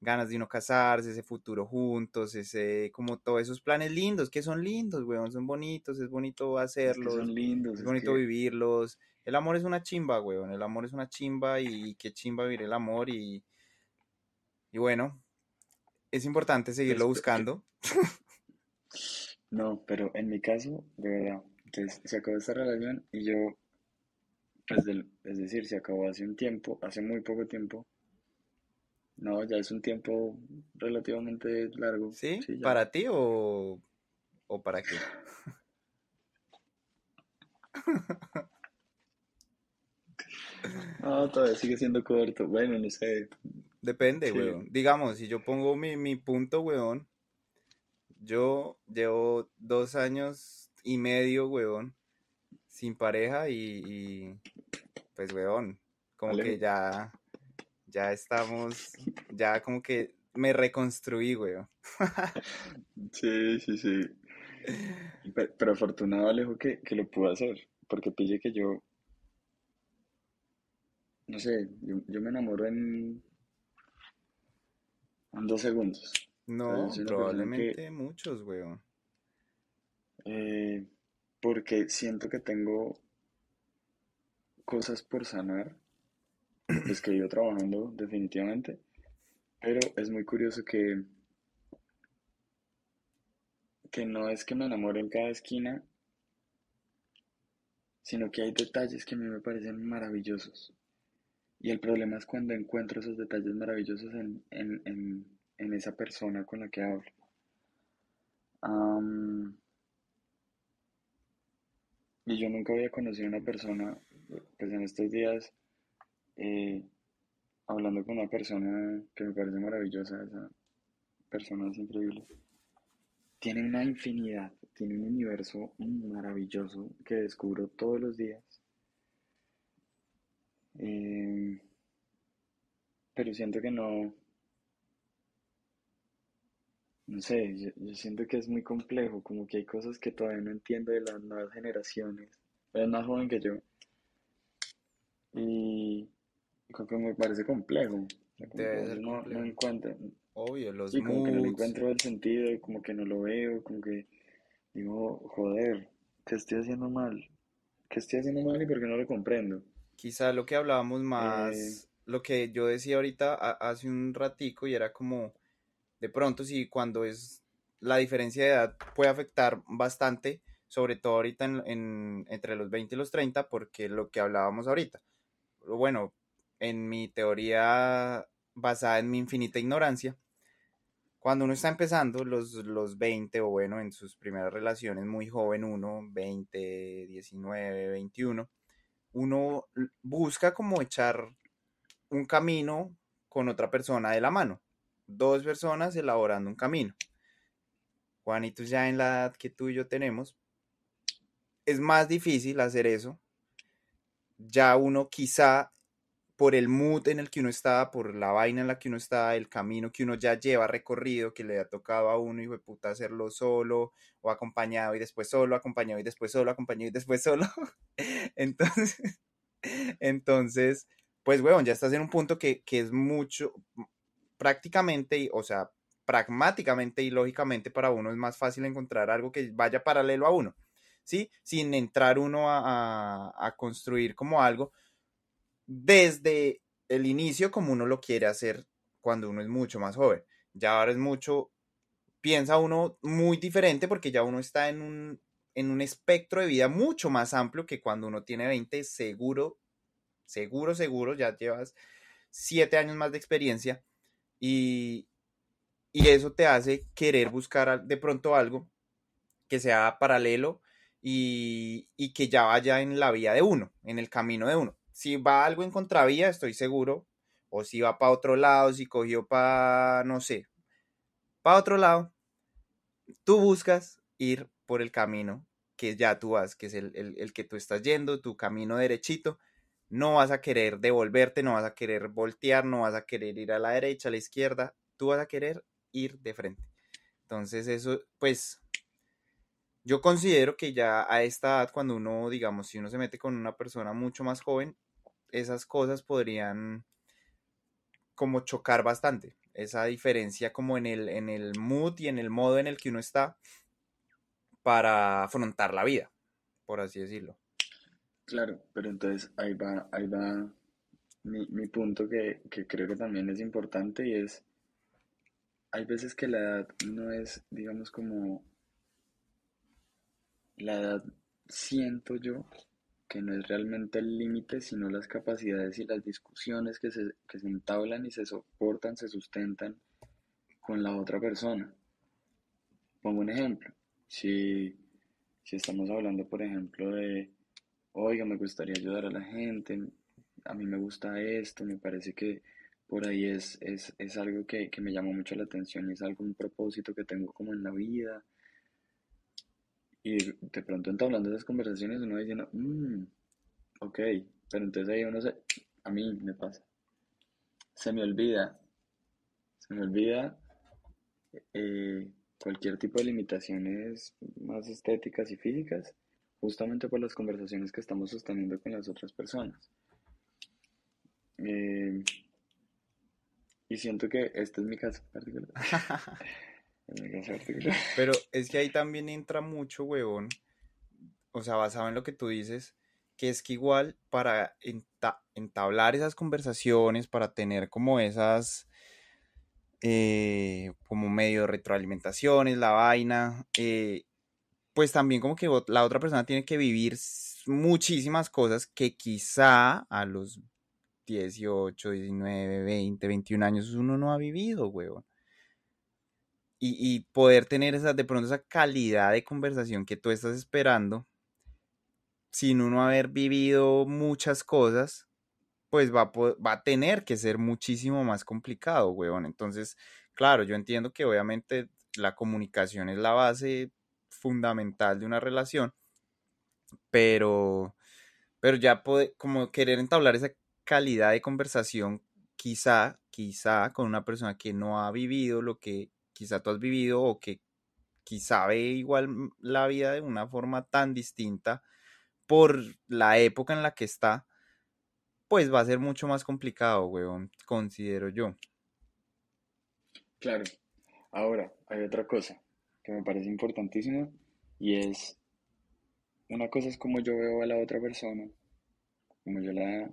ganas de uno casarse, ese futuro juntos, ese, como todos esos planes lindos, que son lindos, weón, son bonitos, es bonito Es que hacerlos, son lindos, es es bonito que vivirlos. El amor es una chimba, weón, el amor es una chimba y qué chimba vivir el amor y, y bueno, es importante seguirlo pues, yo- buscando. no, pero en mi caso, de verdad, entonces se acabó esta relación y yo, pues del- es decir, se acabó hace un tiempo, hace muy poco tiempo. No, ya es un tiempo relativamente largo. ¿Sí? ¿Para ti o, o para qué? No, todavía sigue siendo corto. Bueno, no sé. Depende, Sí. weón. Digamos, si yo pongo mi, mi punto, weón, yo llevo dos años y medio, weón, sin pareja y, y, pues, weón, como que ya, ya estamos, ya como que me reconstruí, weón. Sí, sí, sí. Pe- Pero, afortunado Alejo que, que lo pudo hacer. Porque pille que yo, no sé, yo, yo me enamoro en, en dos segundos. No, que, probablemente muchos, weón. eh, porque siento que tengo cosas por sanar, pues que ido trabajando definitivamente, pero es muy curioso que, que no es que me enamore en cada esquina, sino que hay detalles que a mí me parecen maravillosos. Y el problema es cuando encuentro esos detalles maravillosos en, en, en, en esa persona con la que hablo. Y yo nunca había conocido a una persona, pues en estos días, eh, hablando con una persona que me parece maravillosa, esa persona es increíble. Tiene una infinidad, tiene un universo maravilloso que descubro todos los días. Eh, pero siento que no, no sé, yo, siento que es muy complejo, como que hay cosas que todavía no entiendo de las nuevas generaciones. Es más joven que yo y que me parece complejo. O sea, como que a Debe ser no, encuentro, Obvio, los sí, como que no le moods. encuentro el sentido, como que no lo veo, como que digo, joder, ¿qué estoy haciendo mal? ¿Qué estoy haciendo mal y por qué no lo comprendo? Quizá lo que hablábamos Eh, más, lo que yo decía ahorita a- hace un ratico y era como, de pronto sí, cuando es la diferencia de edad puede afectar bastante, sobre todo ahorita en, en- entre los 20 y los 30, porque lo que hablábamos ahorita, bueno, en mi teoría basada en mi infinita ignorancia, cuando uno está empezando los, los 20 o bueno, en sus primeras relaciones, muy joven uno, 20, 19, 21, uno busca como echar un camino con otra persona de la mano. Dos personas elaborando un camino. Juanito ya en la edad que tú y yo tenemos, es más difícil hacer eso. Ya uno quizá por el mood en el que uno está, por la vaina en la que uno está, el camino que uno ya lleva recorrido, que le ha tocado a uno, hijo de puta, hacerlo solo o acompañado y después solo, acompañado y después solo, acompañado y después solo. Entonces, entonces, pues, weón, ya estás en un punto que, que es mucho, prácticamente, o sea, pragmáticamente y lógicamente para uno es más fácil encontrar algo que vaya paralelo a uno, ¿sí? Sin entrar uno a- a construir como algo desde el inicio como uno lo quiere hacer cuando uno es mucho más joven. Ya ahora es mucho, piensa uno muy diferente porque ya uno está en un, en un espectro de vida mucho más amplio que cuando uno tiene 20, seguro, seguro, seguro, ya llevas siete años más de experiencia y, y eso te hace querer buscar de pronto algo que sea paralelo y, y, que ya vaya en la vía de uno, en el camino de uno. Si va algo en contravía, estoy seguro, o si va para otro lado, si cogió para, no sé, para otro lado, tú buscas ir por el camino que ya tú vas, que es el, el, el que tú estás yendo, tu camino derechito, no vas a querer devolverte, no vas a querer voltear, no vas a querer ir a la derecha, a la izquierda, tú vas a querer ir de frente. Entonces eso, pues, yo considero que ya a esta edad, cuando uno, digamos, si uno se mete con una persona mucho más joven, esas cosas podrían como chocar bastante. Esa diferencia como en el, en el mood y en el modo en el que uno está para afrontar la vida, por así decirlo. Claro, pero entonces ahí va, ahí va mi, mi punto que, que creo que también es importante y es, hay veces que la edad no es, digamos, como, la edad siento yo que no es realmente el límite, sino las capacidades y las discusiones que se, que se entablan y se soportan, se sustentan con la otra persona. Pongo un ejemplo. Si, si estamos hablando, por ejemplo, de, oiga, me gustaría ayudar a la gente, a mí me gusta esto, me parece que por ahí es, es, es algo que, que me llama mucho la atención y es algo, un propósito que tengo como en la vida. Y de pronto entablando esas conversaciones uno diciendo, mmm, ok, pero entonces ahí uno se, a mí me pasa, se me olvida, se me olvida eh, cualquier tipo de limitaciones más estéticas y físicas, justamente por las conversaciones que estamos sosteniendo con las otras personas. Eh, y siento que este es mi caso particular. Pero es que ahí también entra mucho, huevón, o sea, basado en lo que tú dices, que es que igual para enta entablar esas conversaciones, para tener como esas eh, como medio de retroalimentaciones, la vaina, eh, pues también como que la otra persona tiene que vivir muchísimas cosas que quizá a los 18, 19, 20, 21 años uno no ha vivido, huevón. Y, poder tener esa, de pronto esa calidad de conversación que tú estás esperando, sin uno haber vivido muchas cosas, pues va a, va a tener que ser muchísimo más complicado, weón. Entonces, claro, yo entiendo que obviamente la comunicación es la base fundamental de una relación, pero, pero ya puede, como querer entablar esa calidad de conversación, quizá, quizá con una persona que no ha vivido lo que quizá tú has vivido o que quizá ve igual la vida de una forma tan distinta por la época en la que está, pues va a ser mucho más complicado, weón, considero yo. Claro. Ahora, hay otra cosa que me parece importantísima y es, una cosa es como yo veo a la otra persona, como yo la,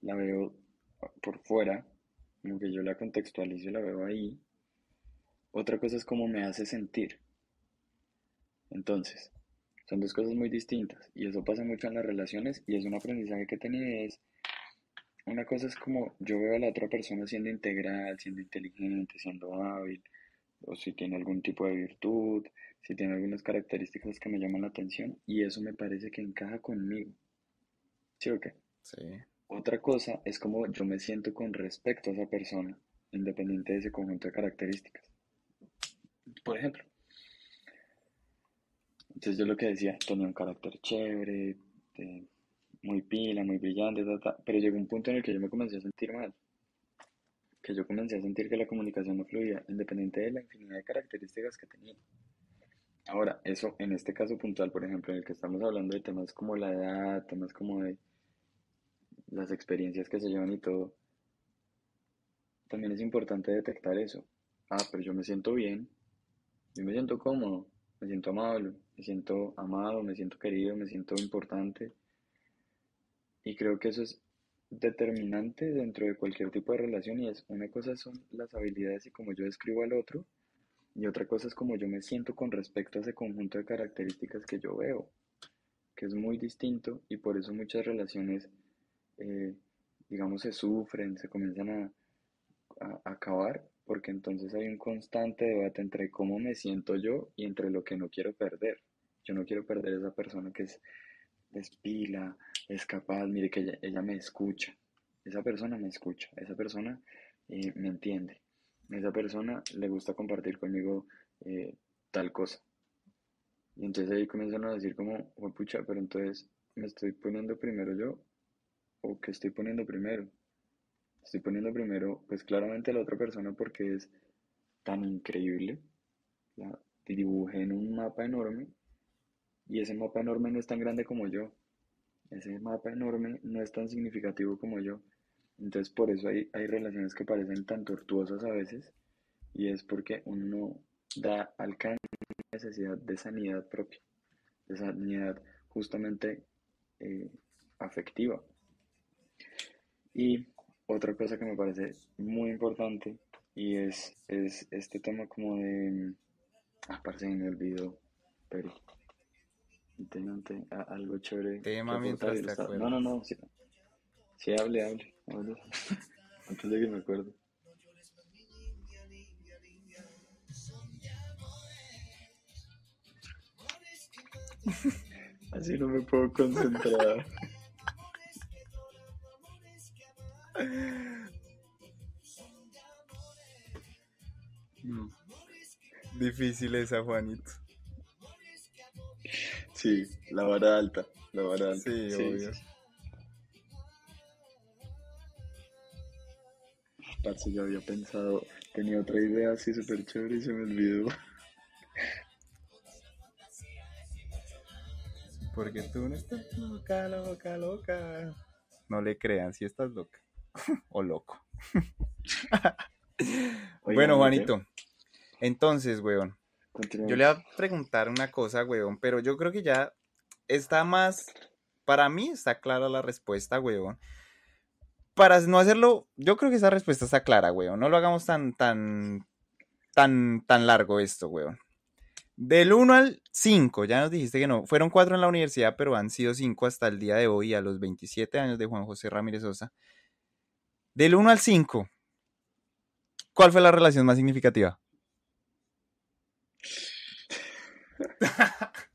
la veo por fuera, como que yo la contextualizo y la veo ahí. Otra cosa es cómo me hace sentir. Entonces, son dos cosas muy distintas y eso pasa mucho en las relaciones y es un aprendizaje que he tenido es una cosa es como yo veo a la otra persona siendo integral, siendo inteligente, siendo hábil, o si tiene algún tipo de virtud, si tiene algunas características que me llaman la atención, y eso me parece que encaja conmigo. ¿Sí o qué? Sí. Otra cosa es como yo me siento con respecto a esa persona, independiente de ese conjunto de características. Por ejemplo, entonces yo lo que decía, tenía un carácter chévere, muy pila, muy brillante, pero llegó un punto en el que yo me comencé a sentir mal, que yo comencé a sentir que la comunicación no fluía, independiente de la infinidad de características que tenía. Ahora, eso en este caso puntual, por ejemplo, en el que estamos hablando de temas como la edad, temas como de las experiencias que se llevan y todo, también es importante detectar eso. Ah, pero yo me siento bien, yo me siento cómodo, me siento amable, me siento amado, me siento querido, me siento importante. Y creo que eso es determinante dentro de cualquier tipo de relación y es una cosa son las habilidades y como yo describo al otro y otra cosa es como yo me siento con respecto a ese conjunto de características que yo veo, que es muy distinto y por eso muchas relaciones eh, digamos, se sufren, se comienzan a, acabar, porque entonces hay un constante debate entre cómo me siento yo y entre lo que no quiero perder. Yo no quiero perder esa persona que es despila, es capaz, mire que ella, me escucha, esa persona me escucha, esa persona eh, me entiende, esa persona le gusta compartir conmigo eh, tal cosa. Y entonces ahí comienzan a decir como, "Oh, pucha, pero entonces me estoy poniendo primero yo o qué estoy poniendo primero. Estoy poniendo primero, pues claramente la otra persona porque es tan increíble. La dibujé en un mapa enorme y ese mapa enorme no es tan grande como yo. Ese mapa enorme no es tan significativo como yo. Entonces por eso hay, hay relaciones que parecen tan tortuosas a veces y es porque uno da alcance a necesidad de sanidad propia, de sanidad justamente eh, afectiva. Y otra cosa que me parece muy importante y es, es este tema como de... Ah, parce, me olvidó, pero tengo algo chévere que Tema mientras te está- No, acuerdas. no, no, sí, sí, hable, hable, hable. Antes de que me acuerde. Así no me puedo concentrar. No. Difícil esa, Juanito. Sí, la vara alta, la vara alta. Sí, obvio. sí. Parce, yo había pensado, tenía otra idea así súper chévere y se me olvidó. Porque tú no estás loca, loca, loca. No le crean si estás loca. o loco. Bueno, Juanito. Entonces, weón. Yo le voy a preguntar una cosa, weón, pero yo creo que ya está más. Para mí está clara la respuesta, weón. Para no hacerlo, yo creo que esa respuesta está clara, weón. No lo hagamos tan, tan, tan, tan largo esto, weón. Del 1 al 5, ya nos dijiste que no. Fueron 4 en la universidad, pero han sido 5 hasta el día de hoy, a los 27 años de Juan José Ramírez Sosa. Del 1 al 5, ¿cuál fue la relación más significativa?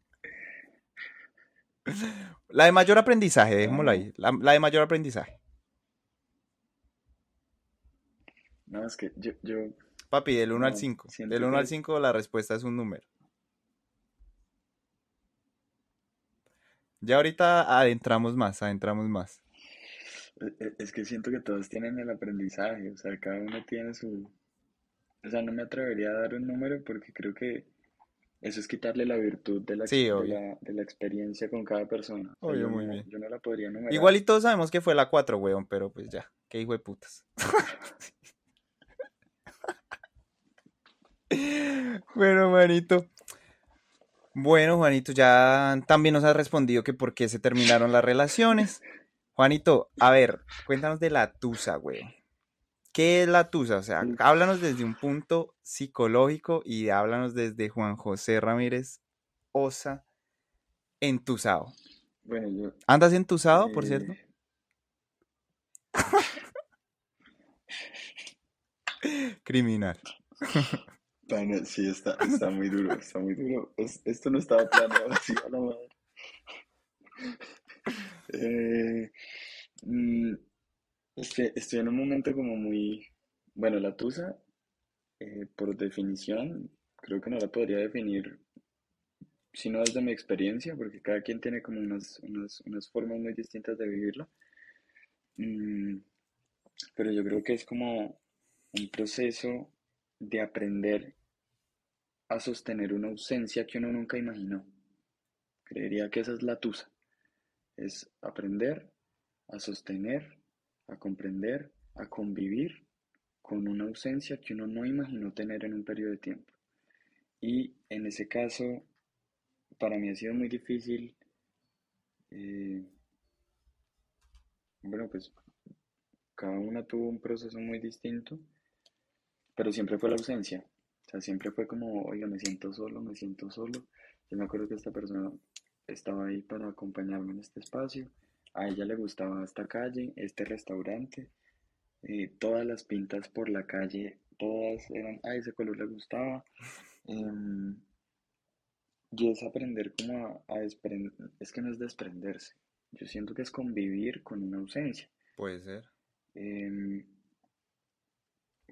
La de mayor aprendizaje, dejémoslo ahí. La, la de mayor aprendizaje. No, es que yo, yo, Papi, del 1 al No, 5. siento Del 1 al que- 5 la respuesta es un número. Ya ahorita adentramos más, adentramos más. E- es que siento que todos tienen el aprendizaje, o sea, cada uno tiene su... O sea, no me atrevería a dar un número porque creo que eso es quitarle la virtud de la, Sí, de la, de la experiencia con cada persona. O sea, Obvio, yo muy no, bien. yo no la podría enumerar. Igual y todos sabemos que fue la 4, weón, pero pues ya, qué hijo de putas. Bueno, Juanito. Bueno, Juanito, ya también nos has respondido que por qué se terminaron las relaciones. Juanito, a ver, cuéntanos de la tusa, güey. ¿Qué es la tusa? O sea, Uf. háblanos desde un punto psicológico y háblanos desde Juan José Ramírez Osa entusado. Bueno, yo... ¿Andas entusado, por eh, cierto? Criminal. Pana, sí, está, está muy duro, está muy duro. Es- esto no estaba planeado así a la madre. Eh, mm, es que estoy en un momento como muy... Bueno, la tusa, eh, por definición, creo que no la podría definir sino desde mi experiencia, porque cada quien tiene como unas, unas, unas formas muy distintas de vivirla. Mm, pero yo creo que es como un proceso de aprender a sostener una ausencia que uno nunca imaginó. Creería que esa es la tusa. Es aprender a sostener, a comprender, a convivir con una ausencia que uno no imaginó tener en un periodo de tiempo. Y en ese caso, para mí ha sido muy difícil. eh, bueno, pues cada una tuvo un proceso muy distinto, pero siempre fue la ausencia. O sea, siempre fue como, oiga, me siento solo, me siento solo. Yo me acuerdo que esta persona estaba ahí para acompañarme en este espacio, a ella le gustaba esta calle, este restaurante, eh, todas las pintas por la calle, todas eran, a ese color le gustaba. em, y es aprender como a, a desprender, es que no es desprenderse, yo siento que es convivir con una ausencia. Puede ser. Em,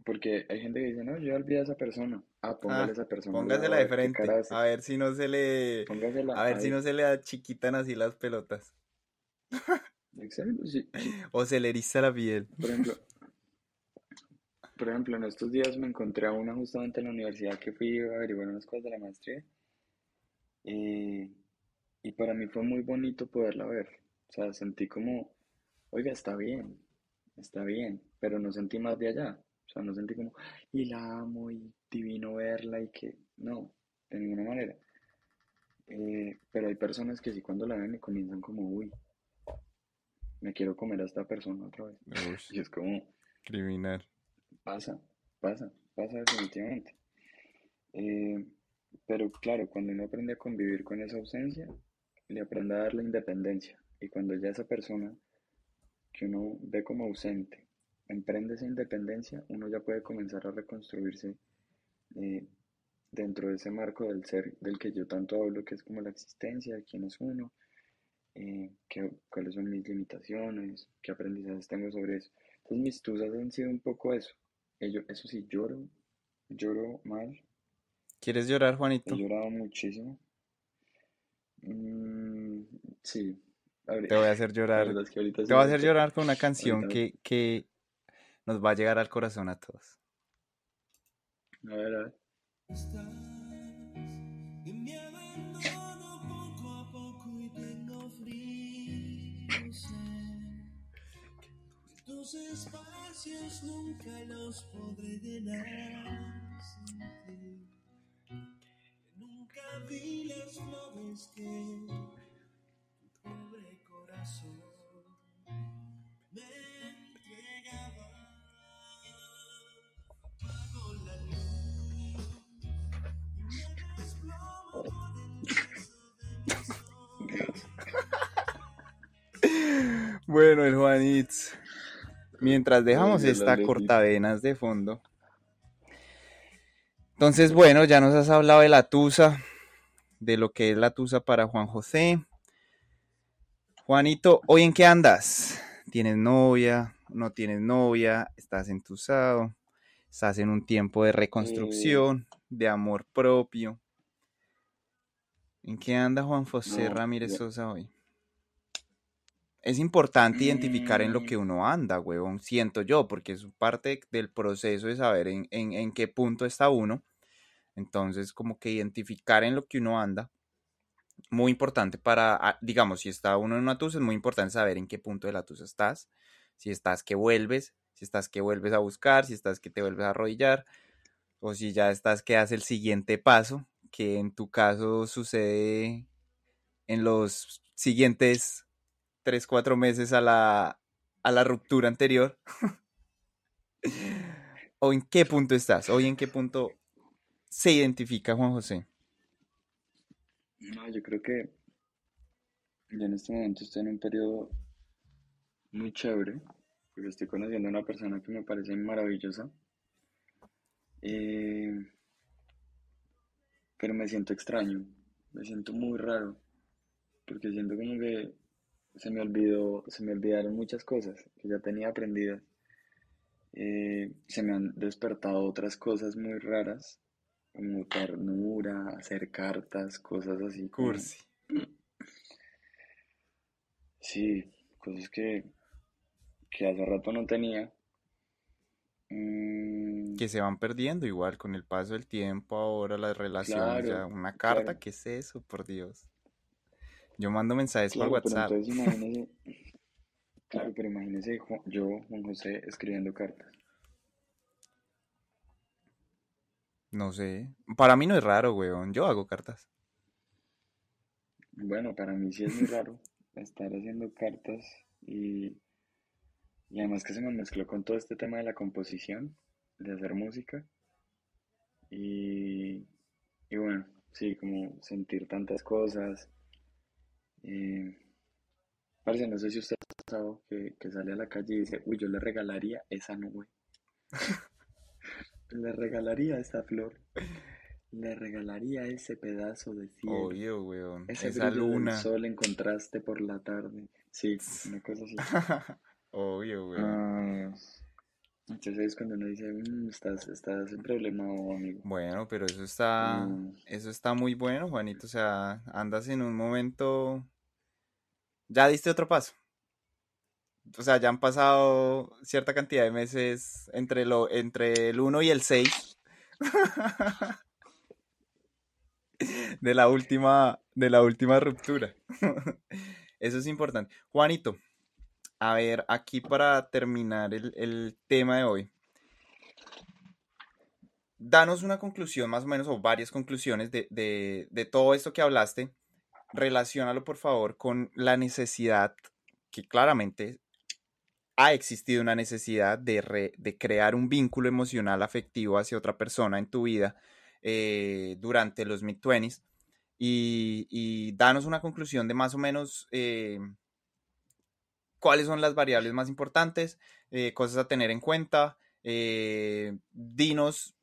porque hay gente que dice, no, yo olvidé a esa persona. Ah, póngale Ah, esa persona póngasela de frente, a ver si no se le, Póngasela a ver si no se le achiquitan así las pelotas. Exacto, sí, sí. O se le eriza la piel. Por ejemplo, por ejemplo, en estos días me encontré a una justamente en la universidad que fui a averiguar unas cosas de la maestría. eh, y para mí fue muy bonito poderla ver. O sea, sentí como, oiga, está bien, está bien, pero no sentí más de allá. O sea, no sentí como, y la amo y divino verla y que, no, de ninguna manera. Eh, pero hay personas que sí cuando la ven y comienzan como, uy, me quiero comer a esta persona otra vez. Y es como, criminal. pasa, pasa, pasa definitivamente. Eh, pero claro, cuando uno aprende a convivir con esa ausencia, le aprende a dar la independencia. Y cuando ya esa persona que uno ve como ausente emprende esa independencia, uno ya puede comenzar a reconstruirse eh, dentro de ese marco del ser del que yo tanto hablo, que es como la existencia, quién es uno, eh, qué- cuáles son mis limitaciones, qué aprendizajes tengo sobre eso. Entonces mis tusas han sido un poco eso. Ello- eso sí, lloro, lloro mal, ¿Quieres llorar, he Juanito? llorado muchísimo. Mm, sí, Te voy a hacer llorar. es que Te voy a hacer llorar con una canción que, que nos va a llegar al corazón a todos. a ver, a ver. estás en mi abandono poco a poco y tengo frío sé que tus espacios nunca los podré llenar nunca vi las flores que tu pobre corazón Bueno, el Juanitz. Mientras dejamos Ay, esta cortavenas de fondo. Entonces, bueno, ya nos has hablado de la tusa, de lo que es la tusa para Juan José. Juanito, ¿hoy en qué andas? ¿Tienes novia? ¿No tienes novia? ¿Estás entusado? ¿Estás en un tiempo de Eh, reconstrucción, de amor propio? ¿En qué anda Juan José no, Ramírez Sosa hoy? Es importante identificar en lo mm, que uno anda, huevón, siento yo, porque es parte del proceso de saber en, en- en qué punto está uno. Entonces, como que identificar en lo que uno anda, muy importante para, ah, digamos, si está uno en una tusa, es muy importante saber en qué punto de la tusa estás. Si estás que vuelves, si estás que vuelves a buscar, si estás que te vuelves a arrodillar, o si ya estás que das el siguiente paso, que en tu caso sucede en los siguientes 3, 4 meses a la, a la ruptura anterior. ¿O en qué punto estás? ¿Hoy en qué punto se identifica Juan José? no, yo creo que yo en este momento estoy en un periodo muy chévere, porque estoy conociendo a una persona que me parece maravillosa, eh, pero me siento extraño, me siento muy raro, porque siento como que se me olvidó, se me olvidaron muchas cosas que ya tenía aprendidas. Eh, se me han despertado otras cosas muy raras, como ternura, hacer cartas, cosas así como, Cursi. sí, cosas que, que hace rato no tenía. Mm, Que se van perdiendo igual con el paso del tiempo, ahora las relaciones, ya una carta, claro, ¿qué es eso? Por Dios. Yo mando mensajes por pero WhatsApp. entonces imagínese, claro, pero imagínese yo, Juan José, escribiendo cartas. No sé. Para mí no es raro, weón. Yo hago cartas. Bueno, para mí sí es muy raro estar haciendo cartas y, y además que se me mezcló con todo este tema de la composición, de hacer música y, y bueno, sí, como sentir tantas cosas. Eh, Parce, no sé si usted ha pasado que, que sale a la calle y dice, uy, yo le regalaría esa nube, le regalaría esa flor, le regalaría ese pedazo de cielo, weón. ese Esa brillo del luna. sol en contraste por la tarde. Sí, una cosa así. Obvio, weón. Ah, entonces es cuando uno dice, "Mm, estás, estás en problema, amigo. Bueno, pero eso está, Mm, eso está muy bueno, Juanito. O sea, andas en un momento. Ya diste otro paso. O sea, ya han pasado cierta cantidad de meses entre lo, entre el 1 y el 6 de la última, de la última ruptura. Eso es importante. Juanito, a ver, aquí para terminar el, el tema de hoy. Danos una conclusión más o menos, o varias conclusiones de, de- de todo esto que hablaste. Relaciónalo, por favor, con la necesidad que claramente ha existido una necesidad de, re- de crear un vínculo emocional afectivo hacia otra persona en tu vida eh, durante los mid-20s. Y, y danos una conclusión de más o menos eh, cuáles son las variables más importantes, eh, cosas a tener en cuenta. eh, dinos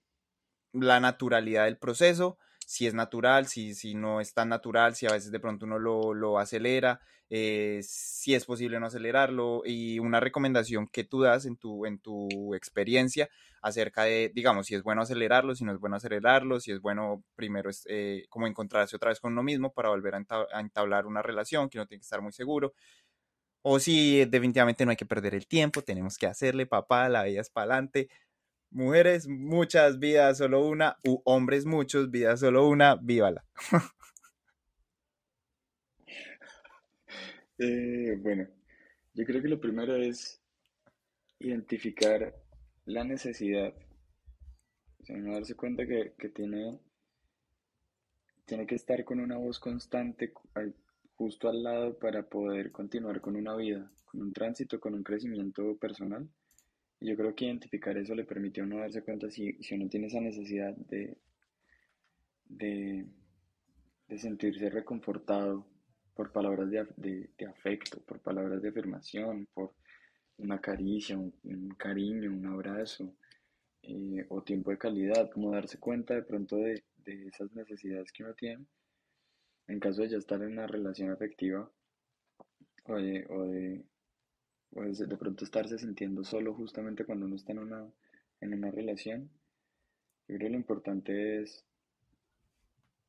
la naturalidad del proceso, si es natural, si, si no es tan natural, si a veces de pronto uno lo, lo acelera, eh, si es posible no acelerarlo y una recomendación que tú das en tu, en tu experiencia acerca de, digamos, si es bueno acelerarlo, si no es bueno acelerarlo, si es bueno primero es, como encontrarse otra vez con uno mismo para volver a entablar una relación que uno tiene que estar muy seguro. O si definitivamente no hay que perder el tiempo, tenemos que hacerle, papá, la vida es para adelante. Mujeres, muchas, vidas solo una. U hombres, muchos, vida solo una. Vívala. eh, bueno, yo creo que lo primero es identificar la necesidad. O sea, uno darse cuenta que, que tiene, tiene que estar con una voz constante justo al lado para poder continuar con una vida, con un tránsito, con un crecimiento personal. Y yo creo que identificar eso le permite a uno darse cuenta si, si uno tiene esa necesidad de, de, de sentirse reconfortado por palabras de, de- afecto, por palabras de afirmación, por una caricia, un, un cariño, un abrazo eh, o tiempo de calidad, como darse cuenta de pronto de, de esas necesidades que uno tiene en caso de ya estar en una relación afectiva o de, o de, o de, de pronto estarse sintiendo solo justamente cuando uno está en una, en una relación. Yo creo que lo importante es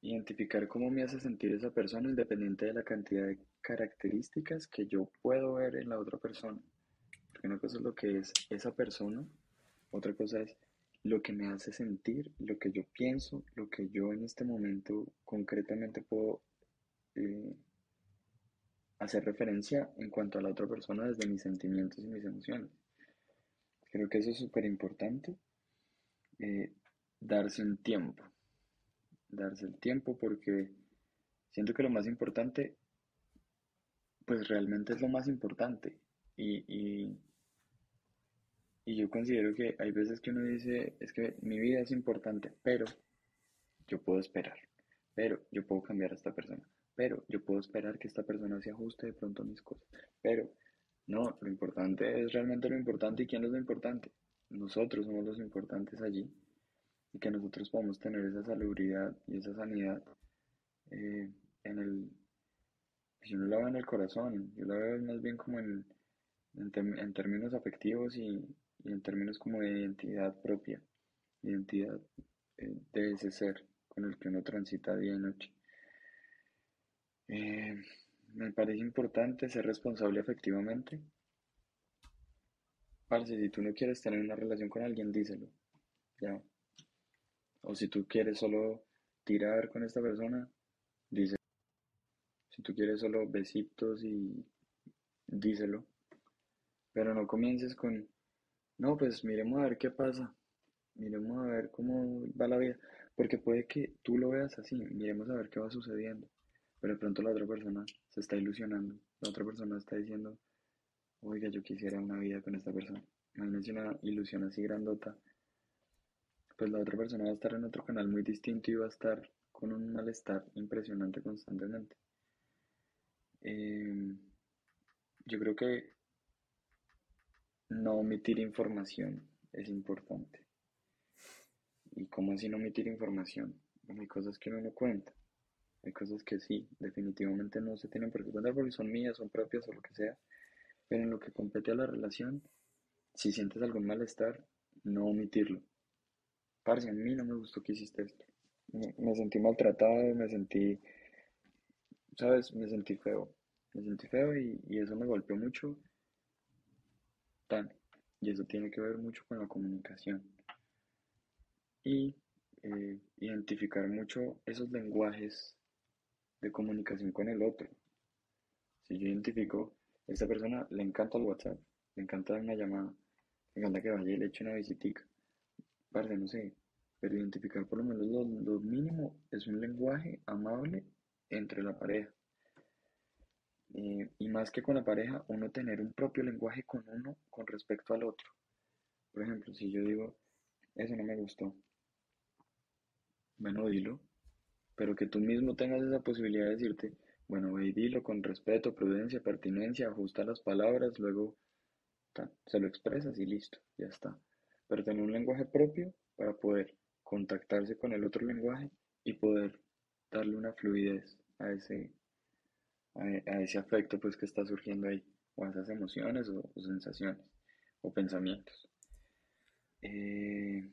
identificar cómo me hace sentir esa persona independiente de la cantidad de características que yo puedo ver en la otra persona. Porque una cosa es lo que es esa persona, otra cosa es lo que me hace sentir, lo que yo pienso, lo que yo en este momento concretamente puedo eh, hacer referencia en cuanto a la otra persona desde mis sentimientos y mis emociones. Creo que eso es súper importante, eh, darse un tiempo, darse el tiempo porque siento que lo más importante, pues realmente es lo más importante. Y, y, y yo considero que hay veces que uno dice, es que mi vida es importante, pero yo puedo esperar, pero yo puedo cambiar a esta persona, pero yo puedo esperar que esta persona se ajuste de pronto a mis cosas, pero no, lo importante es realmente lo importante y quién es lo importante. Nosotros somos los importantes allí y que nosotros podamos tener esa salubridad y esa sanidad eh, en el, yo no la veo en el corazón, yo la veo más bien como en, en, términos afectivos y en términos como de identidad propia, identidad eh, de ese ser con el que uno transita día y noche. Eh, me parece importante ser responsable efectivamente. Parce, si tú no quieres tener una relación con alguien, díselo, ya. O si tú quieres solo tirar con esta persona, díselo. Si tú quieres solo besitos y díselo. Pero no comiences con, no, pues miremos a ver qué pasa. Miremos a ver cómo va la vida. Porque puede que tú lo veas así, miremos a ver qué va sucediendo. Pero de pronto la otra persona se está ilusionando. La otra persona está diciendo, oiga, yo quisiera una vida con esta persona. Imagínense una ilusión así grandota. Pues la otra persona va a estar en otro canal muy distinto y va a estar con un malestar impresionante constantemente. Eh, yo creo que no omitir información es importante. ¿Y cómo así no omitir información? Hay cosas que uno no cuenta. Hay cosas que sí, definitivamente no se tienen por qué contar porque son mías, son propias o lo que sea. Pero en lo que compete a la relación, si sientes algún malestar, no omitirlo. Parce, a mí no me gustó que hiciste esto. Me, sentí maltratado, me sentí, ¿sabes? Me sentí feo. Me sentí feo y, y eso me golpeó mucho. Y eso tiene que ver mucho con la comunicación. Y eh, identificar mucho esos lenguajes de comunicación con el otro. Si yo identifico, esta persona le encanta el WhatsApp, le encanta una llamada, le encanta que vaya y le eche una visitica. Parce, no sé, pero identificar por lo menos lo, lo mínimo es un lenguaje amable entre la pareja. Eh, y más que con la pareja, uno tener un propio lenguaje con uno con respecto al otro. Por ejemplo, si yo digo, eso no me gustó, bueno, dilo, pero que tú mismo tengas esa posibilidad de decirte, bueno, ve y dilo con respeto, prudencia, pertinencia, ajusta las palabras, luego ta, se lo expresas y listo, ya está. Pero tener un lenguaje propio para poder contactarse con el otro lenguaje y poder darle una fluidez a ese, a, a ese afecto pues que está surgiendo ahí, o a esas emociones o, o sensaciones o pensamientos. Eh,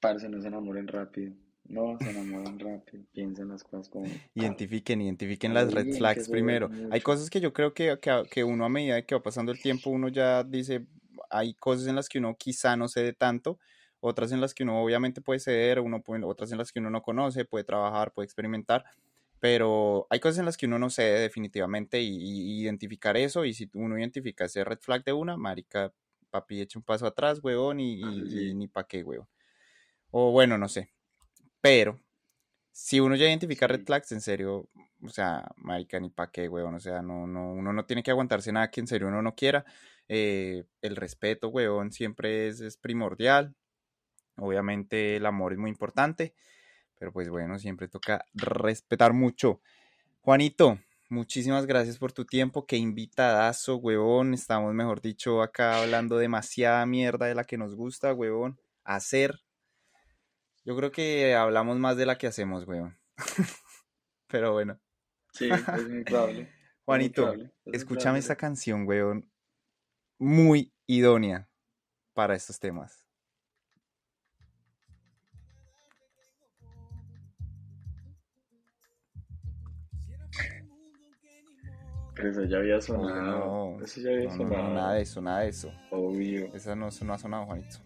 parce, no se enamoren rápido. No se enamoren rápido. Piensen las cosas como. Identifiquen, identifiquen las red flags primero. Hay cosas que yo creo que, que, que uno a medida que va pasando el tiempo, uno ya dice, hay cosas en las que uno quizá no cede tanto, otras en las que uno obviamente puede ceder, uno puede- otras en las que uno no conoce, puede trabajar, puede experimentar, pero hay cosas en las que uno no cede definitivamente y, y identificar eso, y si uno identifica ese red flag de una, marica, papi, eche un paso atrás, huevón, y, y- y sí. ni pa' qué, huevón. O bueno, no sé, pero si uno ya identifica red flags, en serio, o sea, marica, ni pa' qué, weón, o sea, no, no, uno no tiene que aguantarse nada que en serio uno no quiera. Eh, el respeto, weón, siempre es, es primordial. Obviamente el amor es muy importante, pero pues bueno, siempre toca respetar mucho. Juanito, muchísimas gracias por tu tiempo, qué invitadazo, huevón. Estamos, mejor dicho, acá hablando demasiada mierda de la que nos gusta, huevón. Hacer. Yo creo que hablamos más de la que hacemos, huevón. Pero bueno. Sí, es muy probable. Es muy Juanito, probable. Es muy escúchame probable. esta canción, weón. Muy idónea para estos temas. Pero eso ya había sonado. no, Eso ya había no, no, no, sonado. nada de eso, nada de eso. Obvio. Esa no, eso no ha sonado, Juanito.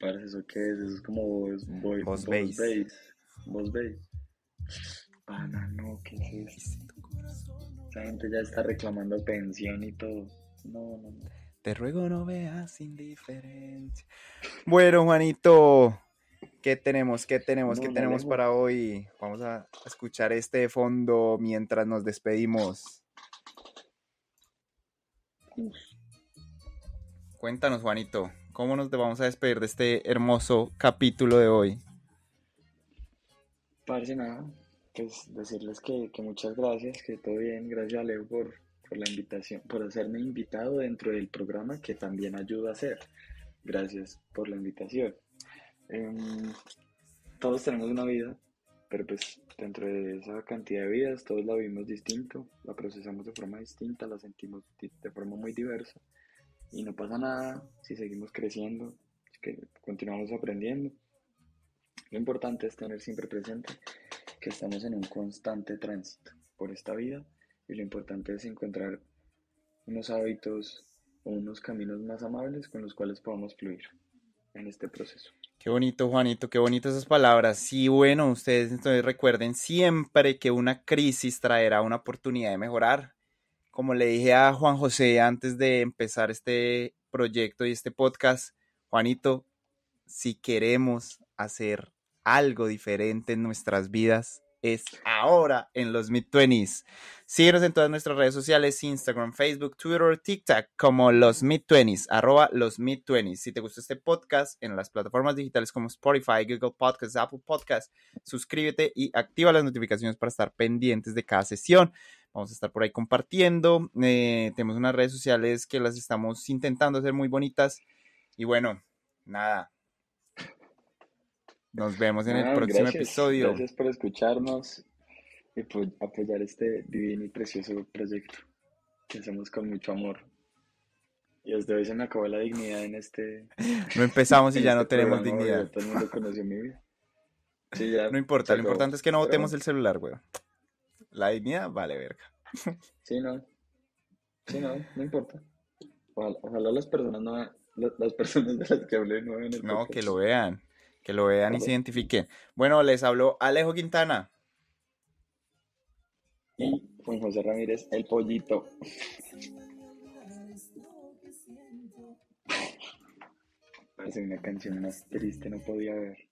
Parece eso que es. Eso es como voz, voz, Voz voz bass. bass. Voz bass. Pana, no, ¿qué es eso? Esa gente ya está reclamando pensión y todo. No, no, no. Te ruego no veas indiferencia. Bueno, Juanito, ¿qué tenemos? ¿Qué tenemos? ¿Qué tenemos para hoy? Vamos a escuchar este fondo mientras nos despedimos. Cuéntanos, Juanito, ¿cómo nos vamos a despedir de este hermoso capítulo de hoy? Parce, nada. Pues decirles que, que muchas gracias, que todo bien. Gracias a Leo por, por la invitación, por hacerme invitado dentro del programa que también ayuda a hacer. Gracias por la invitación. Em, todos tenemos una vida, pero pues dentro de esa cantidad de vidas todos la vivimos distinto, la procesamos de forma distinta, la sentimos de forma muy diversa y no pasa nada si seguimos creciendo, que continuamos aprendiendo. Lo importante es tener siempre presente que estamos en un constante tránsito por esta vida y lo importante es encontrar unos hábitos o unos caminos más amables con los cuales podamos fluir en este proceso. Qué bonito, Juanito, qué bonitas esas palabras. Sí, bueno, ustedes entonces recuerden siempre que una crisis traerá una oportunidad de mejorar. Como le dije a Juan José antes de empezar este proyecto y este podcast, Juanito, si queremos hacer algo diferente en nuestras vidas, es ahora en los Mid-20s. Síguenos en todas nuestras redes sociales, Instagram, Facebook, Twitter, TikTok, como los Mid-20s, arroba los Mid-20s. Si te gustó este podcast en las plataformas digitales como Spotify, Google Podcasts, Apple Podcasts, suscríbete y activa las notificaciones para estar pendientes de cada sesión. Vamos a estar por ahí compartiendo. Eh, tenemos unas redes sociales que las estamos intentando hacer muy bonitas. Y bueno, nada. Nos vemos en el Nada, próximo gracias, episodio. Gracias por escucharnos y por apoyar este divino y precioso proyecto que hacemos con mucho amor. Y desde hoy se me acabó la dignidad en este, No empezamos y ya no este tenemos programa, dignidad. Todo el mundo conoció mi vida. Sí, ya No importa, lo acabó. importante es que no Pero botemos el celular, weón. La dignidad vale verga. Sí, no. Sí, no, no importa. Ojalá, ojalá las personas no la- las personas de las que hablé no vean el No, podcast. que lo vean, que lo vean y se identifiquen. Bueno, les habló Alejo Quintana. Y Juan José Ramírez, el pollito. Parece una canción más triste, no podía haber.